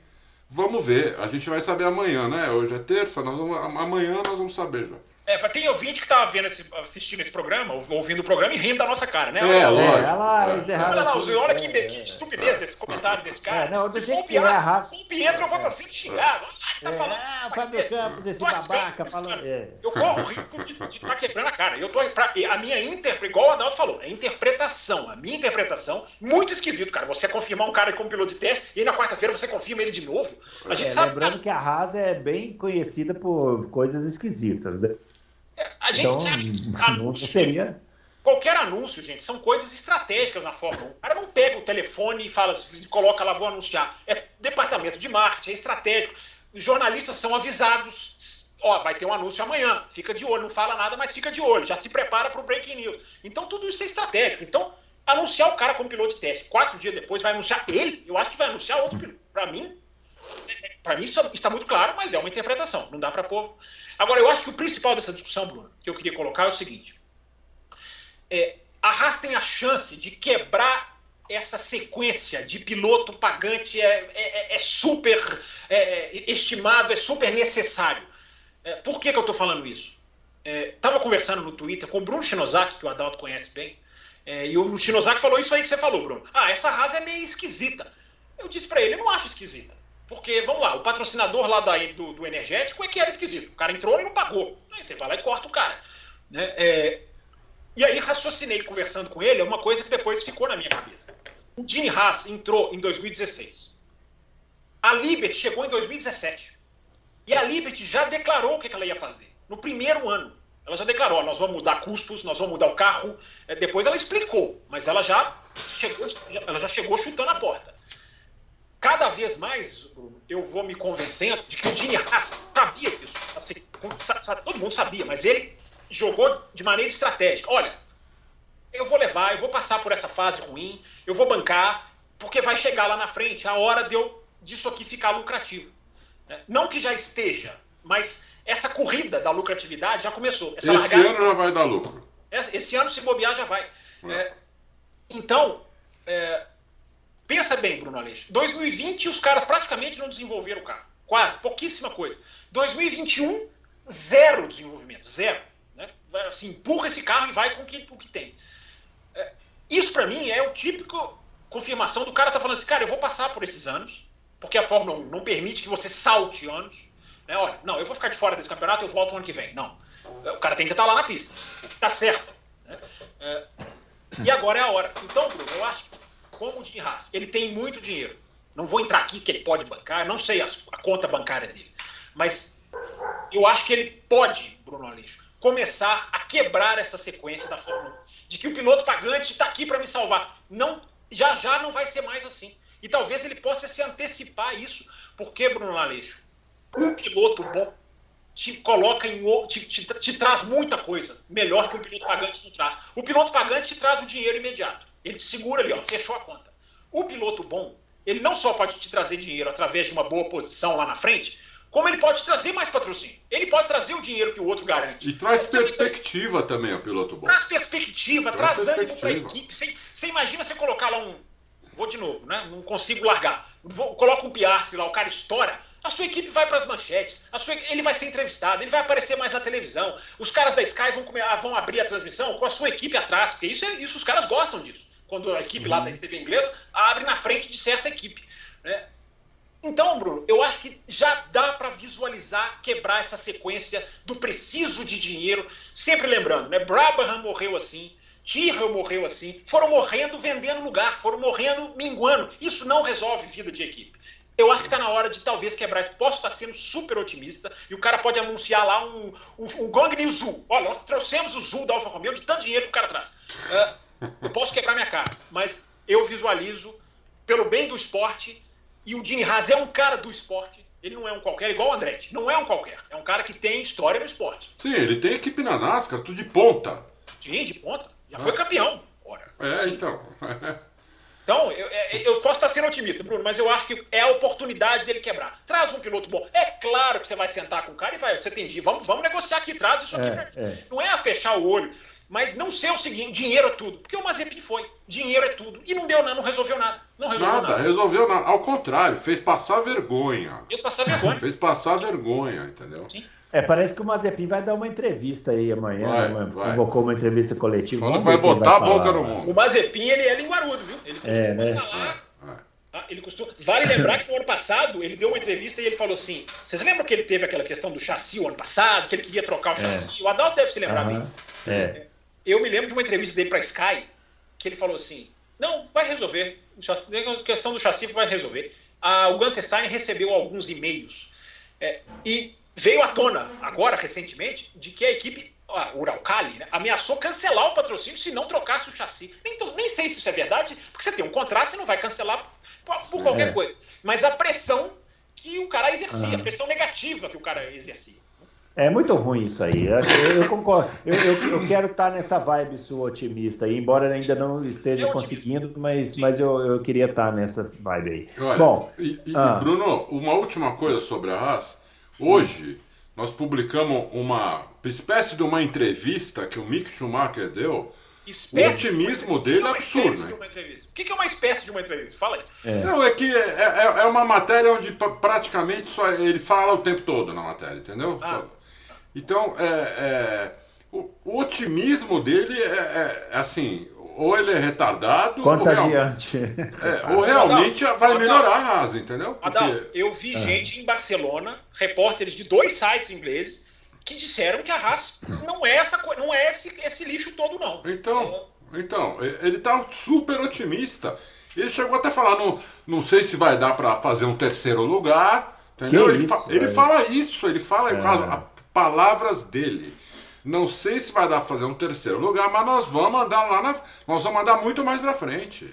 Vamos ver, a gente vai saber amanhã, né? Hoje é terça, nós vamos, amanhã nós vamos saber já. É, tem ouvinte que tava vendo esse, assistindo esse programa, ouvindo o programa e rindo da nossa cara, né? É, olha. Olha lá, eles erraram. Olha, lá, olha que, que estupidez desse comentário desse cara. É, não, se for o Pietro, se o Pietro, eu vou estar sempre xingado. Ah, tá é, falando. Ah, Fábio Campos, esse babaca falando. É. Eu corro o risco de estar tá quebrando a cara. Eu tô, pra, a minha interpretação, igual o Adalto falou, é interpretação. A minha interpretação, muito esquisito, cara. Você confirmar um cara como piloto de teste e na quarta-feira você confirma ele de novo. A gente é, sabe. Lembrando que a Haas é bem conhecida por coisas esquisitas, né? A gente então, sabe. Anúncio, seria... Qualquer anúncio, gente, são coisas estratégicas na Fórmula 1. O cara não pega o telefone e fala, coloca lá, vou anunciar. É departamento de marketing, é estratégico. Os jornalistas são avisados. Ó, vai ter um anúncio amanhã. Fica de olho, não fala nada, mas fica de olho. Já se prepara para o breaking news. Então tudo isso é estratégico. Então, anunciar o cara como piloto de teste. Quatro dias depois vai anunciar ele. Eu acho que vai anunciar outro piloto. Para mim, para mim isso está muito claro, mas é uma interpretação. Não dá para pôr. Agora, eu acho que o principal dessa discussão, Bruno, que eu queria colocar é o seguinte: é, a Haas tem a chance de quebrar essa sequência de piloto pagante é, é, é super é, estimado, é super necessário. É, por que, que eu estou falando isso? Estava é, conversando no Twitter com o Bruno Shinozaki, que o Adalto conhece bem, e o Shinozaki falou isso aí que você falou, Bruno. Ah, essa Haas é meio esquisita. Eu disse para ele, eu não acho esquisita. Porque, vamos lá, o patrocinador lá da, do, do energético é que era esquisito. O cara entrou e não pagou. Aí você vai lá e corta o cara. Né? É, e aí raciocinei conversando com ele, é uma coisa que depois ficou na minha cabeça. O Gene Haas entrou em 2016. A Liberty chegou em 2017. E a Liberty já declarou o que ela ia fazer. No primeiro ano. Ela já declarou, nós vamos mudar custos, nós vamos mudar o carro. É, depois ela explicou, mas ela já chegou, ela já chegou chutando a porta. Cada vez mais, Bruno, eu vou me convencendo de que o Gene Haas sabia disso. Assim, todo mundo sabia, mas ele jogou de maneira estratégica. Olha, eu vou levar, eu vou passar por essa fase ruim, eu vou bancar, porque vai chegar lá na frente a hora de eu, disso aqui ficar lucrativo. Né? Não que já esteja, mas essa corrida da lucratividade já começou. Essa esse largada, ano já vai dar lucro. Esse ano, se bobear, já vai. É. É, então, é, pensa bem, Bruno Aleixo. 2020, os caras praticamente não desenvolveram o carro. Quase, pouquíssima coisa. 2021, zero desenvolvimento, zero. Né? Assim, empurra esse carro e vai com o que, o que tem. É, isso, para mim, é o típico confirmação do cara tá falando assim, cara, eu vou passar por esses anos, porque a Fórmula 1 não permite que você salte anos. Né? Olha, não, eu vou ficar de fora desse campeonato, eu volto no ano que vem. Não. O cara tem que estar lá na pista. Tá certo. Né? É, e agora é a hora. Então, Bruno, eu acho que, como o Jim Haas, ele tem muito dinheiro. Não vou entrar aqui que ele pode bancar, não sei a, a conta bancária dele. Mas eu acho que ele pode, Bruno Aleixo, começar a quebrar essa sequência da Fórmula 1. De que o piloto pagante está aqui para me salvar. Não, já já não vai ser mais assim. E talvez ele possa se antecipar isso. Porque, Bruno Aleixo, um piloto bom te coloca em te, te, te, traz muita coisa melhor que um piloto pagante não traz. O piloto pagante te traz o dinheiro imediato. Ele te segura ali, ó, fechou a conta. O piloto bom, ele não só pode te trazer dinheiro através de uma boa posição lá na frente, como ele pode trazer mais patrocínio. Ele pode trazer o dinheiro que o outro garante. E traz perspectiva também o piloto bom. Traz perspectiva, traz, traz ânimo para a equipe. Você, você imagina você colocar lá um. Vou de novo, né? Não consigo largar. Vou, coloca um Piastri lá, o cara estoura a sua equipe vai para as manchetes, sua, ele vai ser entrevistado, ele vai aparecer mais na televisão. Os caras da Sky vão, comer, vão abrir a transmissão com a sua equipe atrás, porque isso, é, isso os caras gostam disso. Quando a equipe uhum. lá da TV inglesa abre na frente de certa equipe. Né? Então, Bruno, eu acho que já dá para visualizar, quebrar essa sequência do preciso de dinheiro. Sempre lembrando, né? Brabham morreu assim, Tyrrell morreu assim, foram morrendo vendendo lugar, foram morrendo minguando. Isso não resolve vida de equipe. Eu acho que está na hora de talvez quebrar isso. Posso estar sendo super otimista e o cara pode anunciar lá um, um, um Gong New Zul. Olha, nós trouxemos o Zul da Alfa Romeo de tanto dinheiro que o cara traz. Uh, eu posso quebrar minha cara, mas eu visualizo pelo bem do esporte e o Dini Haas é um cara do esporte. Ele não é um qualquer, igual o Andretti. Não é um qualquer. É um cara que tem história no esporte. Sim, ele tem equipe na NASCAR, tudo de ponta. Sim, de ponta. Já ah. foi campeão. Ora, é, sim. então. Então, eu, é, eu, posso estar sendo otimista, Bruno, mas eu acho que é a oportunidade dele quebrar. Traz um piloto bom. É claro que você vai sentar com o cara e vai, você tem vamos, vamos negociar aqui, traz isso aqui. É, é. Não é a fechar o olho, mas não ser o seguinte, dinheiro é tudo. Porque o Mazepin foi, dinheiro é tudo. E não deu nada, não resolveu nada. Não resolveu nada, nada. resolveu nada. Ao contrário, fez passar vergonha. Fez passar vergonha. fez passar vergonha, entendeu? Sim. É, parece que o Mazepin vai dar uma entrevista aí amanhã, vai, né? vai. convocou uma entrevista coletiva. Falou que vai botar vai a boca no mundo. O Mazepin, ele é linguarudo, viu? Ele costuma é, né? falar... É, é. Tá? Ele costuma... Vale lembrar que no ano passado ele deu uma entrevista e ele falou assim: vocês lembram que ele teve aquela questão do chassi o ano passado, que ele queria trocar o é. chassi? É. O Adalto deve se lembrar uhum. bem. É. Eu me lembro de uma entrevista dele para Sky, que ele falou assim: não, vai resolver. A questão do chassi vai resolver. Ah, o Gunter Stein recebeu alguns e-mails. É, e veio à tona, agora, recentemente, de que a equipe, a Uralcali, né, ameaçou cancelar o patrocínio se não trocasse o chassi. Nem, nem sei se isso é verdade, porque você tem um contrato, você não vai cancelar por, por qualquer é. coisa. Mas a pressão que o cara exercia, a pressão negativa que o cara exercia. É muito ruim isso aí. Eu, eu concordo. Eu, eu, eu, quero estar nessa vibe sua otimista aí, embora ainda não esteja conseguindo, mas, mas eu, eu queria estar nessa vibe aí. Olha, Bom, e, e ah, Bruno, uma última coisa sobre a Haas. Hoje, nós publicamos uma espécie de uma entrevista que o Mick Schumacher deu. Espécie o otimismo de dele é absurdo. Né? o que é uma espécie de uma entrevista? Fala aí. É. Não, é que é, é, é, uma matéria onde praticamente só ele fala o tempo todo na matéria, entendeu? Ah. Então, é, é, o, o, otimismo dele é, é assim, ou ele é retardado. Contagiante. Ou, real, é, ou realmente Adal, vai melhorar a asa, entendeu? Porque... Adal, eu vi ah. gente em Barcelona, repórteres de dois sites ingleses, que disseram que a Haas não é, essa, não é esse, esse lixo todo, não. Então, então ele tá super otimista. Ele chegou até a falar, não, não sei se vai dar para fazer um terceiro lugar. Entendeu? Ele, isso, fa ele fala isso, ele fala é. As palavras dele. Não sei se vai dar para fazer um terceiro lugar, mas nós vamos andar lá na. Nós vamos andar muito mais para frente.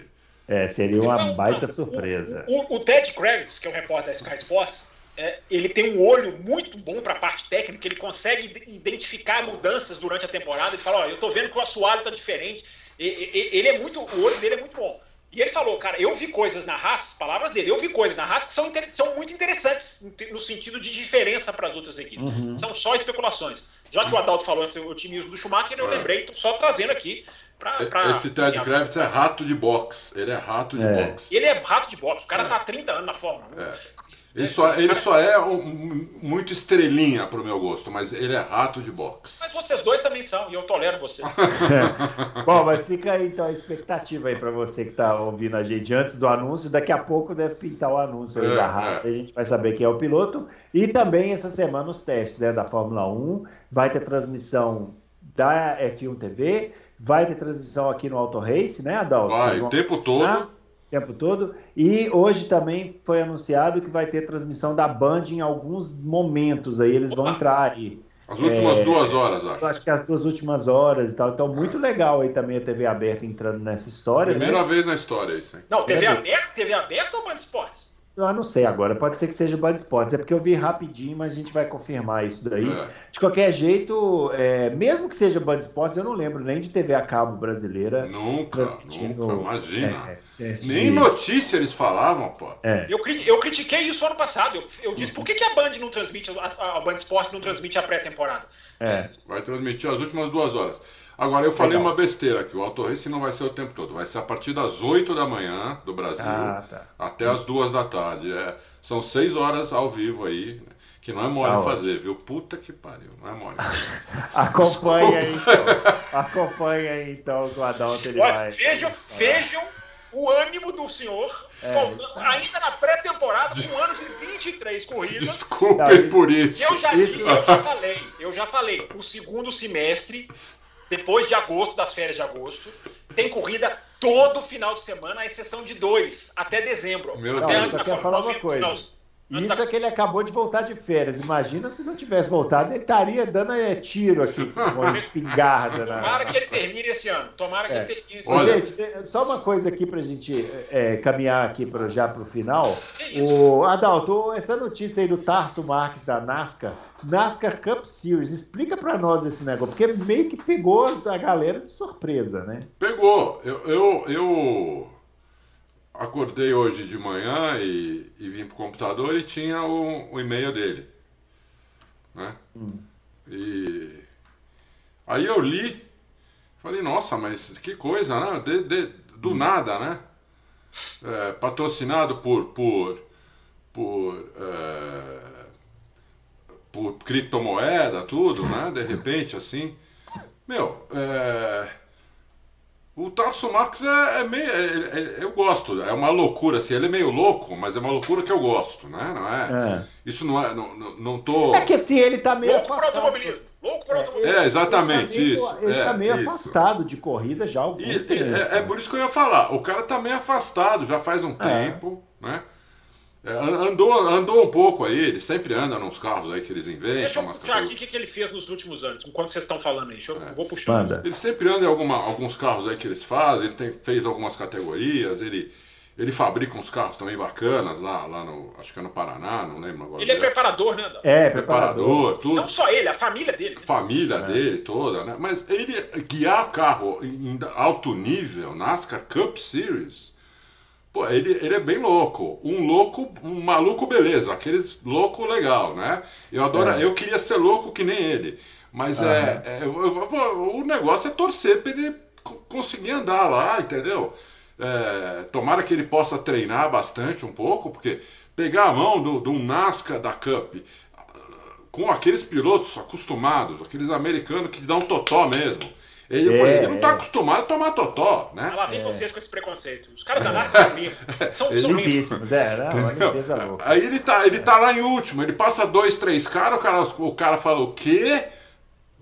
É, seria uma baita surpresa. O, o, o Ted Kravitz, que é o repórter da Sky Sports, é, ele tem um olho muito bom para a parte técnica, ele consegue identificar mudanças durante a temporada. Ele fala: Ó, eu tô vendo que o assoalho tá diferente. Ele é muito, o olho dele é muito bom. E ele falou, cara, eu vi coisas na Haas, palavras dele, eu vi coisas na Haas que são, são muito interessantes no sentido de diferença para as outras equipes. Uhum. São só especulações. Já que o Adalto falou esse otimismo do Schumacher, eu é. lembrei, só trazendo aqui Pra, Esse Ted Kravitz é rato de boxe. Ele é rato de é. boxe. Ele é rato de boxe. O cara é. tá há 30 anos na Fórmula 1. É. Ele só, ele só é um, muito estrelinha pro meu gosto, mas ele é rato de boxe. Mas vocês dois também são, e eu tolero vocês. Bom, mas fica aí então a expectativa aí para você que tá ouvindo a gente antes do anúncio. Daqui a pouco deve pintar o anúncio aí é, da Haas, é. a gente vai saber quem é o piloto. E também essa semana os testes né, da Fórmula 1. Vai ter transmissão da F1 TV, vai ter transmissão aqui no Auto Race, né, Adalto? Vai, o tempo todo tempo todo. E hoje também foi anunciado que vai ter transmissão da Band em alguns momentos aí, eles vão entrar aí. As últimas é, duas horas, acho. Acho que as duas últimas horas e tal. Então, muito legal aí também a TV aberta entrando nessa história. Primeira né? vez na história, isso aí. Não, TV aberta? TV aberta ou Band Esportes? Eu não sei agora, pode ser que seja Band Esportes, é porque eu vi rapidinho, mas a gente vai confirmar isso daí. É. De qualquer jeito, é, mesmo que seja Band Esportes, eu não lembro nem de TV a cabo brasileira. Nunca, nunca, imagina. É, nem notícia eles falavam, pô. É. Eu, eu critiquei isso ano passado. Eu, eu disse, por que, que a Band não transmite, a, a Band Esportes não transmite a pré-temporada? É. Vai transmitir as últimas duas horas. Agora, eu falei Legal. uma besteira aqui. O Auto Race não vai ser o tempo todo. Vai ser a partir das 8 da manhã do Brasil ah, tá. até as 2 da tarde. É, são 6 horas ao vivo aí. Que não é mole tá fazer, viu? Puta que pariu, não é mole. Acompanha aí, então. Acompanha aí, então, o Adalto ele Olha, vai. Vejam, vejam o ânimo do senhor, é, ainda na pré-temporada, com um ano de 23 corridas. Desculpem por isso. Eu já, isso. eu já falei, eu já falei, o segundo semestre, depois de agosto, das férias de agosto. Tem corrida todo final de semana, à exceção de dois, até dezembro. Meu até Deus. antes da Fórmula 1. Isso tá é que ele acabou de voltar de férias. Imagina se não tivesse voltado, ele estaria dando é, tiro aqui, com uma espingarda. Na... Tomara que ele termine esse ano. Tomara que é. ele termine esse Olha... ano. Gente, é, só uma coisa aqui para a gente é, caminhar aqui pro, já para o final. O Adalto, essa notícia aí do Tarso Marques da NASCAR, NASCAR Cup Series, explica para nós esse negócio, porque meio que pegou a galera de surpresa, né? Pegou. eu, eu... eu acordei hoje de manhã e, e vim pro computador e tinha o, o e-mail dele. Né? Hum. E aí eu li, falei, nossa, mas que coisa, né? De, de, do hum. nada, né? É, patrocinado por por por, é, por criptomoeda, tudo, né? De repente, assim. Meu, é, o Tarso Marx é, é meio. É, é, eu gosto, é uma loucura, assim, ele é meio louco, mas é uma loucura que eu gosto, né? Não é? é. Isso não é. Não, não, não tô. É que assim, ele tá meio louco afastado. automobilismo. Louco por automobilismo. É, exatamente, ele tá meio, isso. Ele tá meio isso. afastado de corrida já há algum e, tempo. É, é, por isso que eu ia falar. O cara tá meio afastado, já faz um é. tempo, né? É, andou, andou um pouco aí, ele sempre anda nos carros aí que eles inventam. Deixa eu puxar aqui o que, que ele fez nos últimos anos, enquanto vocês estão falando aí. Deixa eu, é. vou puxar. Ele sempre anda em alguma, alguns carros aí que eles fazem, ele tem, fez algumas categorias, ele, ele fabrica uns carros também bacanas lá, lá no. Acho que é no Paraná, não lembro agora. Ele é preparador, né? É, preparador, preparador, tudo. Não só ele, a família dele. A família é. dele toda, né? Mas ele guiar carro em alto nível, NASCAR Cup Series Pô, ele, ele é bem louco. Um louco, um maluco, beleza. Aqueles louco legal, né? Eu adoro. É. Eu queria ser louco que nem ele. Mas uhum. é, é eu, eu, o negócio é torcer para ele conseguir andar lá, entendeu? É, tomara que ele possa treinar bastante um pouco, porque pegar a mão do, do NASCAR da Cup com aqueles pilotos acostumados, aqueles americanos que dão totó mesmo, Ele, é, ele não está é. acostumado a tomar totó, né? Ela vem é. vocês com esse preconceito. Os caras da NASCAR são limpos. São, são limpos. É, não, uma limpeza louca. Aí ele tá, ele tá lá em último, ele passa dois, três caras, o cara, o cara fala o quê?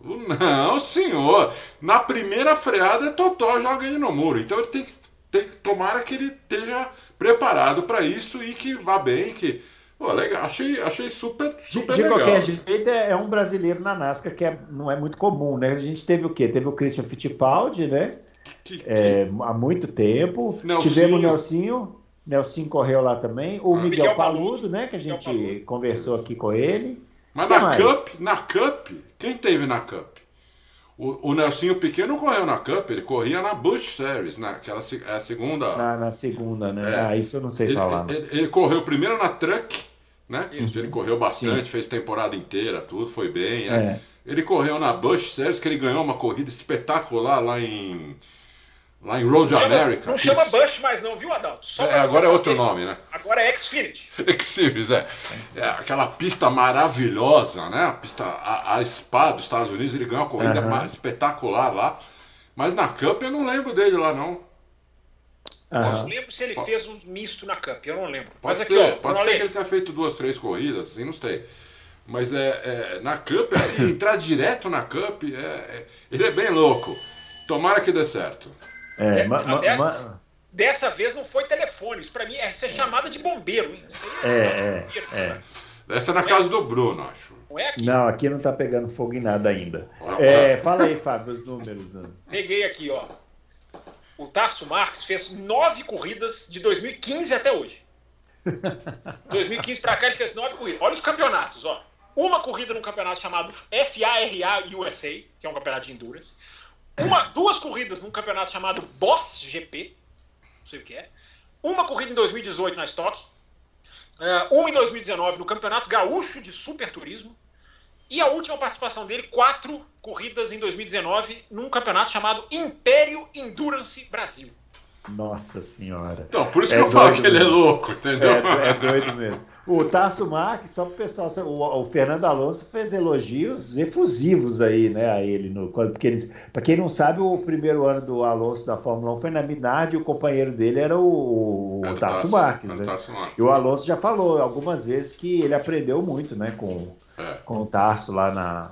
Não, senhor. Na primeira freada é totó, joga ele no muro. Então ele tem que, tem que tomara que ele esteja preparado para isso e que vá bem, que Pô, legal, achei, achei super, super de, de legal. De qualquer jeito, é, é um brasileiro na NASCAR que é, não é muito comum, né? A gente teve o quê? Teve o Christian Fittipaldi, né? Que, que... É, há muito tempo. Nelsinho. Tivemos o Nelsinho. Nelsinho correu lá também. O ah, Miguel, Miguel Paludo, Paludo, né? Que a gente conversou aqui com ele. Mas na Cup, na Cup, quem teve na Cup? O, o Nelsinho Pequeno correu na Cup, ele corria na Bush Series, naquela é a segunda. Na, na segunda, né? É. Ah, isso eu não sei ele, falar. Ele, ele, correu primeiro na Truck né? Isso. Ele correu bastante, Sim. fez temporada inteira, tudo, foi bem. É. É. Ele correu na Bush Series, que ele ganhou uma corrida espetacular lá em. Lá em Road não America. Chama, não chama Bush mais não, viu, Adalto? É, agora é outro nome, né? Agora é Xfinity. Xfinity, é. é. Aquela pista maravilhosa, né? A pista, a, a SPA dos Estados Unidos, ele ganhou uma corrida uhum. espetacular lá. Mas na Cup eu não lembro dele lá, não. Uhum. Não lembro se ele fez um misto na Cup, eu não lembro. Pode Mas ser, aqui, ó, pode ser que ele tenha feito duas, três corridas, assim, não sei. Mas é, é na Cup, assim, entrar direto na Cup, é, é, ele é bem louco. Tomara que dê certo. É, é ma, ma, dessa, ma... dessa, vez não foi telefone, isso pra mim é ser chamada de bombeiro. Hein? é, é, bombeiro, é. Né? Essa é na casa do Bruno, acho. Não, é aqui. não, aqui não tá pegando fogo em nada ainda. É, fala aí, Fábio, os números. Peguei aqui, ó o Tarso Marques fez nove corridas de 2015 até hoje. 2015 para cá ele fez nove corridas. Olha os campeonatos, ó. Uma corrida num campeonato chamado FARA USA, que é um campeonato de endurance. Uma, duas corridas num campeonato chamado Boss GP, não sei o que é. Uma corrida em 2018 na Stock. Uh, uma em 2019 no Campeonato Gaúcho de Super Turismo. E a última participação dele, quatro corridas em 2019, num campeonato chamado Império Endurance Brasil. Nossa senhora. Então, por isso é que eu falo que ele é louco, entendeu? É, é doido mesmo. O Tarso Marques, só para o pessoal, o, o, Fernando Alonso fez elogios efusivos aí, né, a ele. No, porque eles, para quem não sabe, o primeiro ano do Alonso da Fórmula 1 foi na Minardi e o companheiro dele era o, o Tarso, Marques, né? Tarso Marques. E o Alonso já falou algumas vezes que ele aprendeu muito, né, com é. com o Tarso lá na,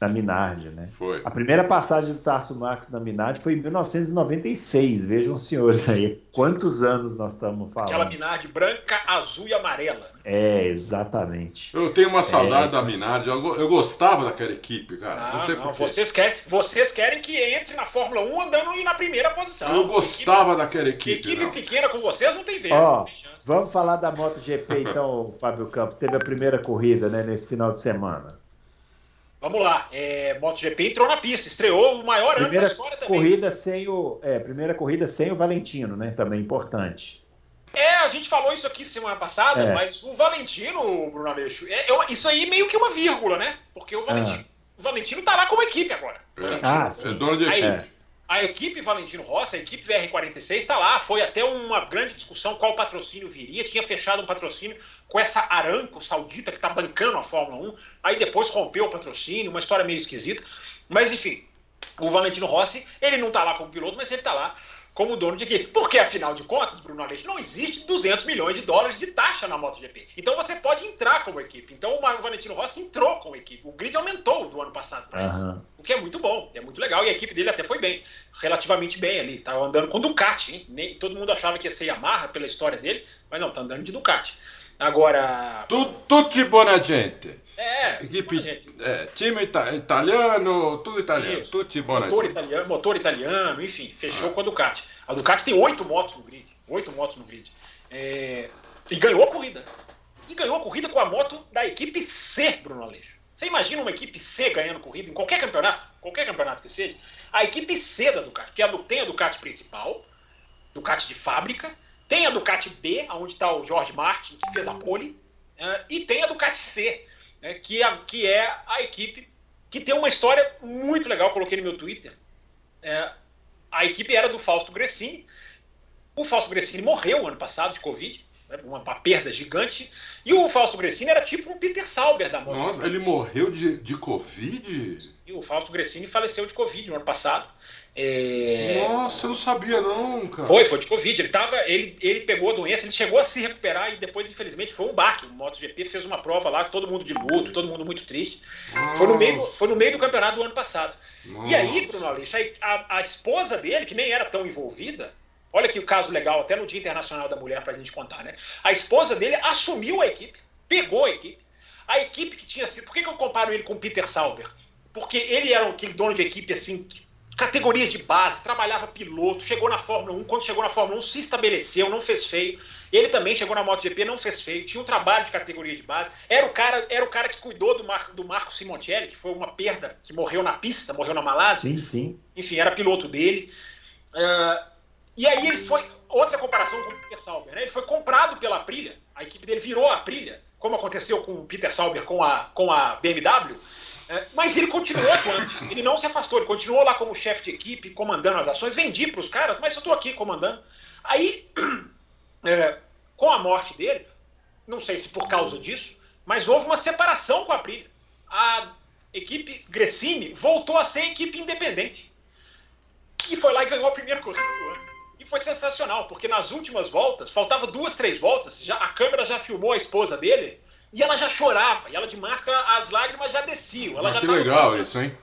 na Minardi, né? Foi. A primeira passagem do Tarso Marques na Minardi foi em 1996. Vejam os senhores aí, quantos anos nós estamos falando. Aquela Minardi branca, azul e amarela. É, exatamente. Eu tenho uma saudade é... da Minardi. Eu, eu, gostava daquela equipe, cara. Ah, não sei não, vocês, querem, vocês querem que entre na Fórmula 1 andando na primeira posição. Eu gostava equipe, daquela equipe. Equipe não. pequena com vocês não tem vez. Ó, vamos falar da MotoGP então, Fábio Campos. Teve a primeira corrida né, nesse final de semana. Vamos lá, é, MotoGP entrou na pista, estreou o maior primeira ano da história também. Corrida sem o, é, primeira corrida sem o Valentino, né? Também importante. É, a gente falou isso aqui semana passada, é. mas o Valentino, Bruno Aleixo, é, é, isso aí meio que uma vírgula, né? Porque o Valentino, ah. o Valentino tá lá como equipe agora. É. Ah, sim. É dono de equipe. A equipe Valentino Rossi, a equipe VR46 está lá. Foi até uma grande discussão qual patrocínio viria. Tinha fechado um patrocínio com essa Aranco saudita que está bancando a Fórmula 1. Aí depois rompeu o patrocínio, uma história meio esquisita. Mas enfim, o Valentino Rossi, ele não está lá como piloto, mas ele está lá como dono de equipe. Porque, afinal de contas, Bruno Aleixo, não existe 200 milhões de dólares de taxa na MotoGP. Então você pode entrar como equipe. Então o Valentino Rossi entrou como equipe. O grid aumentou do ano passado para uhum. isso. O que é muito bom, é muito legal. E a equipe dele até foi bem, relativamente bem ali. Tava andando com Ducati, hein? Nem, todo mundo achava que ia ser Yamaha pela história dele, mas não, tá andando de Ducati. Agora. Tutti buona gente. É, equipe, é, time ita italiano, tudo italiano, Isso. tutti buona motor italiano, motor italiano, enfim, fechou ah. com a Ducati. A Ducati tem oito motos no grid, oito motos no grid. É, e ganhou a corrida. E ganhou a corrida com a moto da equipe C, Bruno Aleixo. Você imagina uma equipe C ganhando corrida em qualquer campeonato, qualquer campeonato que seja, a equipe C da Ducati, que é tem a Ducati principal, Ducati de fábrica, tem a Ducati B, onde está o George Martin, que fez a pole, uh, e tem a Ducati C, né, que, é, que é a equipe que tem uma história muito legal, coloquei no meu Twitter. É, a equipe era do Fausto Gressini. O Fausto Gressini morreu ano passado de Covid. né, uma, uma, perda gigante. E o Fausto Gressini era tipo um Peter Sauber da MotoGP. Nossa, ele morreu de, de Covid? E o Fausto Gressini faleceu de Covid no ano passado. É... Nossa, eu não sabia não, cara. Foi, foi de Covid. Ele, tava, ele, ele pegou a doença, ele chegou a se recuperar e depois, infelizmente, foi um baque. O MotoGP fez uma prova lá, todo mundo de luto, todo mundo muito triste. Foi no, meio, foi no meio do campeonato do ano passado. Nossa. E aí, Bruno Aleixo, a, a esposa dele, que nem era tão envolvida, olha que o caso legal, até no Dia Internacional da Mulher, pra gente contar, né? A esposa dele assumiu a equipe, pegou a equipe. A equipe que tinha sido. Por que, que eu comparo ele com o Peter Sauber? Porque ele era aquele dono de equipe assim, categorias de base, trabalhava piloto, chegou na Fórmula 1, quando chegou na Fórmula 1 se estabeleceu, não fez feio. Ele também chegou na MotoGP, não fez feio, tinha um trabalho de categoria de base. Era o cara, era o cara que cuidou do, Mar, do Marco Simoncelli, que foi uma perda, que morreu na pista, morreu na Malásia. Sim, sim. Enfim, era piloto dele. Uh, e aí ele foi, outra comparação com o Peter Sauber, né? Ele foi comprado pela Aprilia, a equipe dele virou a Aprilia, como aconteceu com o Peter Sauber com a, com a BMW. É, mas ele continuou atuante, ele não se afastou, ele continuou lá como chefe de equipe, comandando as ações, vendi para os caras, mas eu estou aqui comandando. Aí, é, com a morte dele, não sei se por causa disso, mas houve uma separação com a Aprilia. A equipe Gressini voltou a ser equipe independente. E foi lá e ganhou a primeira corrida do ano. E foi sensacional, porque nas últimas voltas, faltava duas, três voltas, já, a câmera já filmou a esposa dele e ela já chorava, e ela de máscara, as lágrimas já desciam. Ela Mas já que legal isso, hein?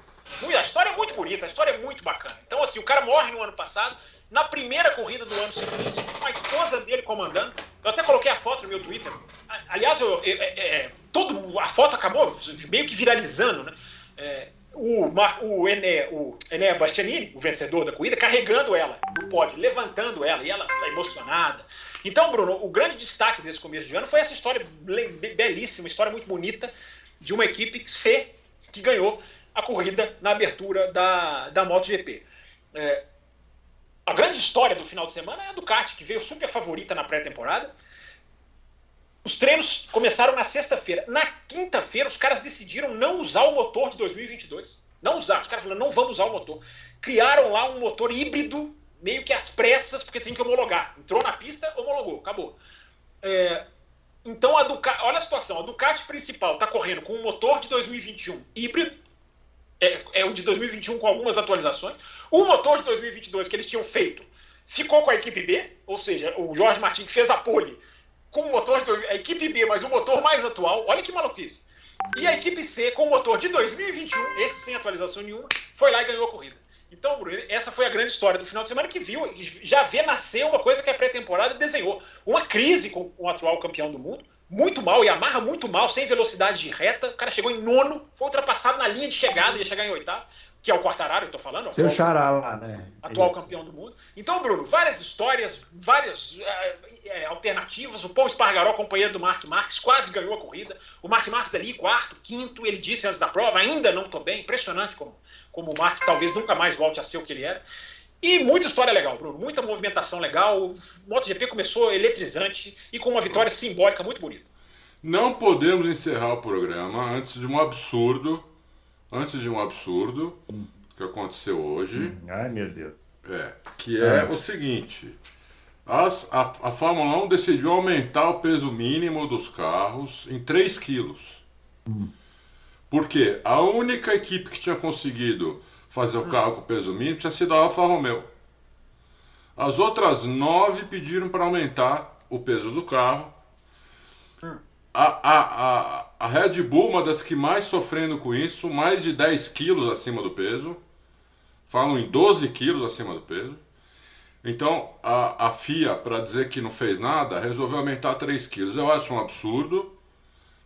A história é muito bonita, a história é muito bacana. Então, assim, o cara morre no ano passado, na primeira corrida do ano seguinte, com a esposa dele comandando. Eu até coloquei a foto no meu Twitter. Aliás, eu, é, é, todo, a foto acabou meio que viralizando, né? É, o, o, Ené, o Ené Bastianini, o vencedor da corrida, carregando ela no pódio, levantando ela, e ela está emocionada. Então, Bruno, o grande destaque desse começo de ano foi essa história belíssima, história muito bonita, de uma equipe C que ganhou a corrida na abertura da, da MotoGP. É, a grande história do final de semana é a Ducati, que veio super favorita na pré-temporada. Os treinos começaram na sexta-feira. Na quinta-feira, os caras decidiram não usar o motor de 2022. Não usar. Os caras falaram, não vamos usar o motor. Criaram lá um motor híbrido meio que às pressas, porque tem que homologar. Entrou na pista, homologou, acabou. É, então a Ducati, olha a situação, a Ducati principal está correndo com um motor de 2021 híbrido, é, é, o de 2021 com algumas atualizações. O motor de 2022 que eles tinham feito ficou com a equipe B, ou seja, o Jorge Martins que fez a pole com o motor de a equipe B, mas o motor mais atual. Olha que maluquice. E a equipe C com o motor de 2021, esse sem atualização nenhuma, foi lá e ganhou a corrida. Então, Bruno, essa foi a grande história do final de semana que viu, já vê nascer uma coisa que a pré-temporada desenhou. Uma crise com o atual campeão do mundo, muito mal, e amarra muito mal, sem velocidade de reta. O cara chegou em nono, foi ultrapassado na linha de chegada, ia chegar em oitavo, que é o Quartararo, eu tô falando. Seu xará lá, né? Atual Isso. campeão do mundo. Então, Bruno, várias histórias, várias é, é, alternativas. O Paul Espargaró, companheiro do Mark Marques, quase ganhou a corrida. O Mark Marques ali, quarto, quinto, ele disse antes da prova, ainda não tô bem. Impressionante como como o Marx talvez nunca mais volte a ser o que ele era. E muita história legal, Bruno. Muita movimentação legal. O MotoGP começou eletrizante e com uma vitória simbólica muito bonita. Não podemos encerrar o programa antes de um absurdo. Antes de um absurdo que aconteceu hoje. Hum, ai, meu Deus. É, que é, é. o seguinte. As, a, a Fórmula 1 decidiu aumentar o peso mínimo dos carros em 3 quilos. Hum. Porque a única equipe que tinha conseguido fazer o hum. carro com peso mínimo tinha sido a Alfa Romeo. As outras nove pediram para aumentar o peso do carro. A, a, a, a Red Bull, uma das que mais sofrendo com isso, mais de 10 quilos acima do peso. Falam em 12 quilos acima do peso. Então a, a FIA, para dizer que não fez nada, resolveu aumentar 3 quilos. Eu acho um absurdo,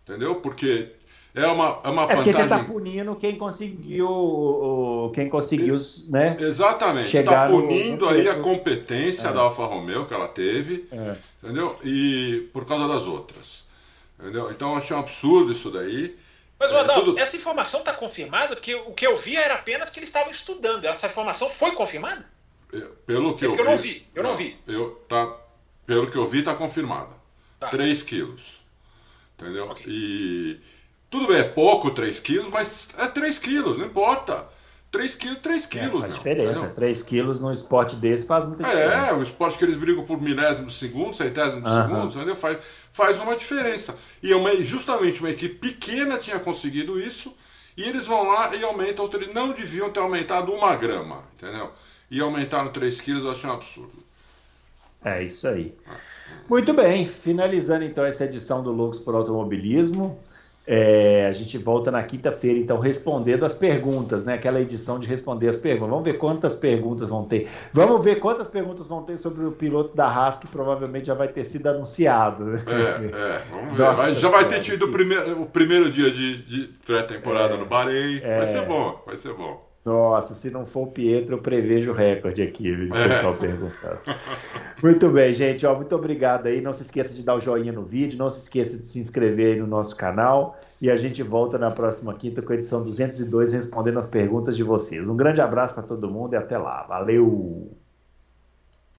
entendeu? Porque é uma, é uma é porque você está punindo quem conseguiu, quem conseguiu, né? Exatamente. Está punindo no aí a competência é. da Alfa Romeo que ela teve, é. entendeu? E por causa das outras, entendeu? Então eu achei um absurdo isso daí. Mas, Adalto, é, tudo... essa informação está confirmada? Porque o que eu vi era apenas que eles estavam estudando. Essa informação foi confirmada? É, pelo que eu, eu vi. Eu não vi, eu não, não vi. Eu, tá, pelo que eu vi, está confirmada. Tá. 3 quilos. Entendeu? Okay. E tudo bem, é pouco 3 quilos, mas é 3 quilos, não importa. 3 quilos, 3 quilos. É, faz diferença. 3 quilos num esporte desse faz muita diferença. É, o esporte que eles brigam por milésimo de segundo, centésimo de uh -huh. segundo, entendeu? Faz, faz uma diferença. E é uma, justamente uma equipe pequena tinha conseguido isso, e eles vão lá e aumentam. Eles não deviam ter aumentado uma grama, entendeu? E aumentaram 3 quilos, eu achei um absurdo. É isso aí. Muito bem, finalizando então essa edição do Loucos por Automobilismo. É, a gente volta na quinta-feira, então, respondendo as perguntas, né? Aquela edição de responder as perguntas. Vamos ver quantas perguntas vão ter. Vamos ver quantas perguntas vão ter sobre o piloto da Haas, que provavelmente já vai ter sido anunciado. É, é. Vamos ver. Nossa, já vai ter tido o primeiro, o primeiro dia de, de pré-temporada é, no Bahrein. Vai ser é. bom, vai ser bom. Nossa, se não for o Pietro, eu prevejo o recorde aqui, o é. pessoal perguntando. Muito bem, gente. Ó, muito obrigado aí. Não se esqueça de dar o joinha no vídeo, não se esqueça de se inscrever aí no nosso canal. E a gente volta na próxima quinta com a edição 202 respondendo as perguntas de vocês. Um grande abraço para todo mundo e até lá. Valeu!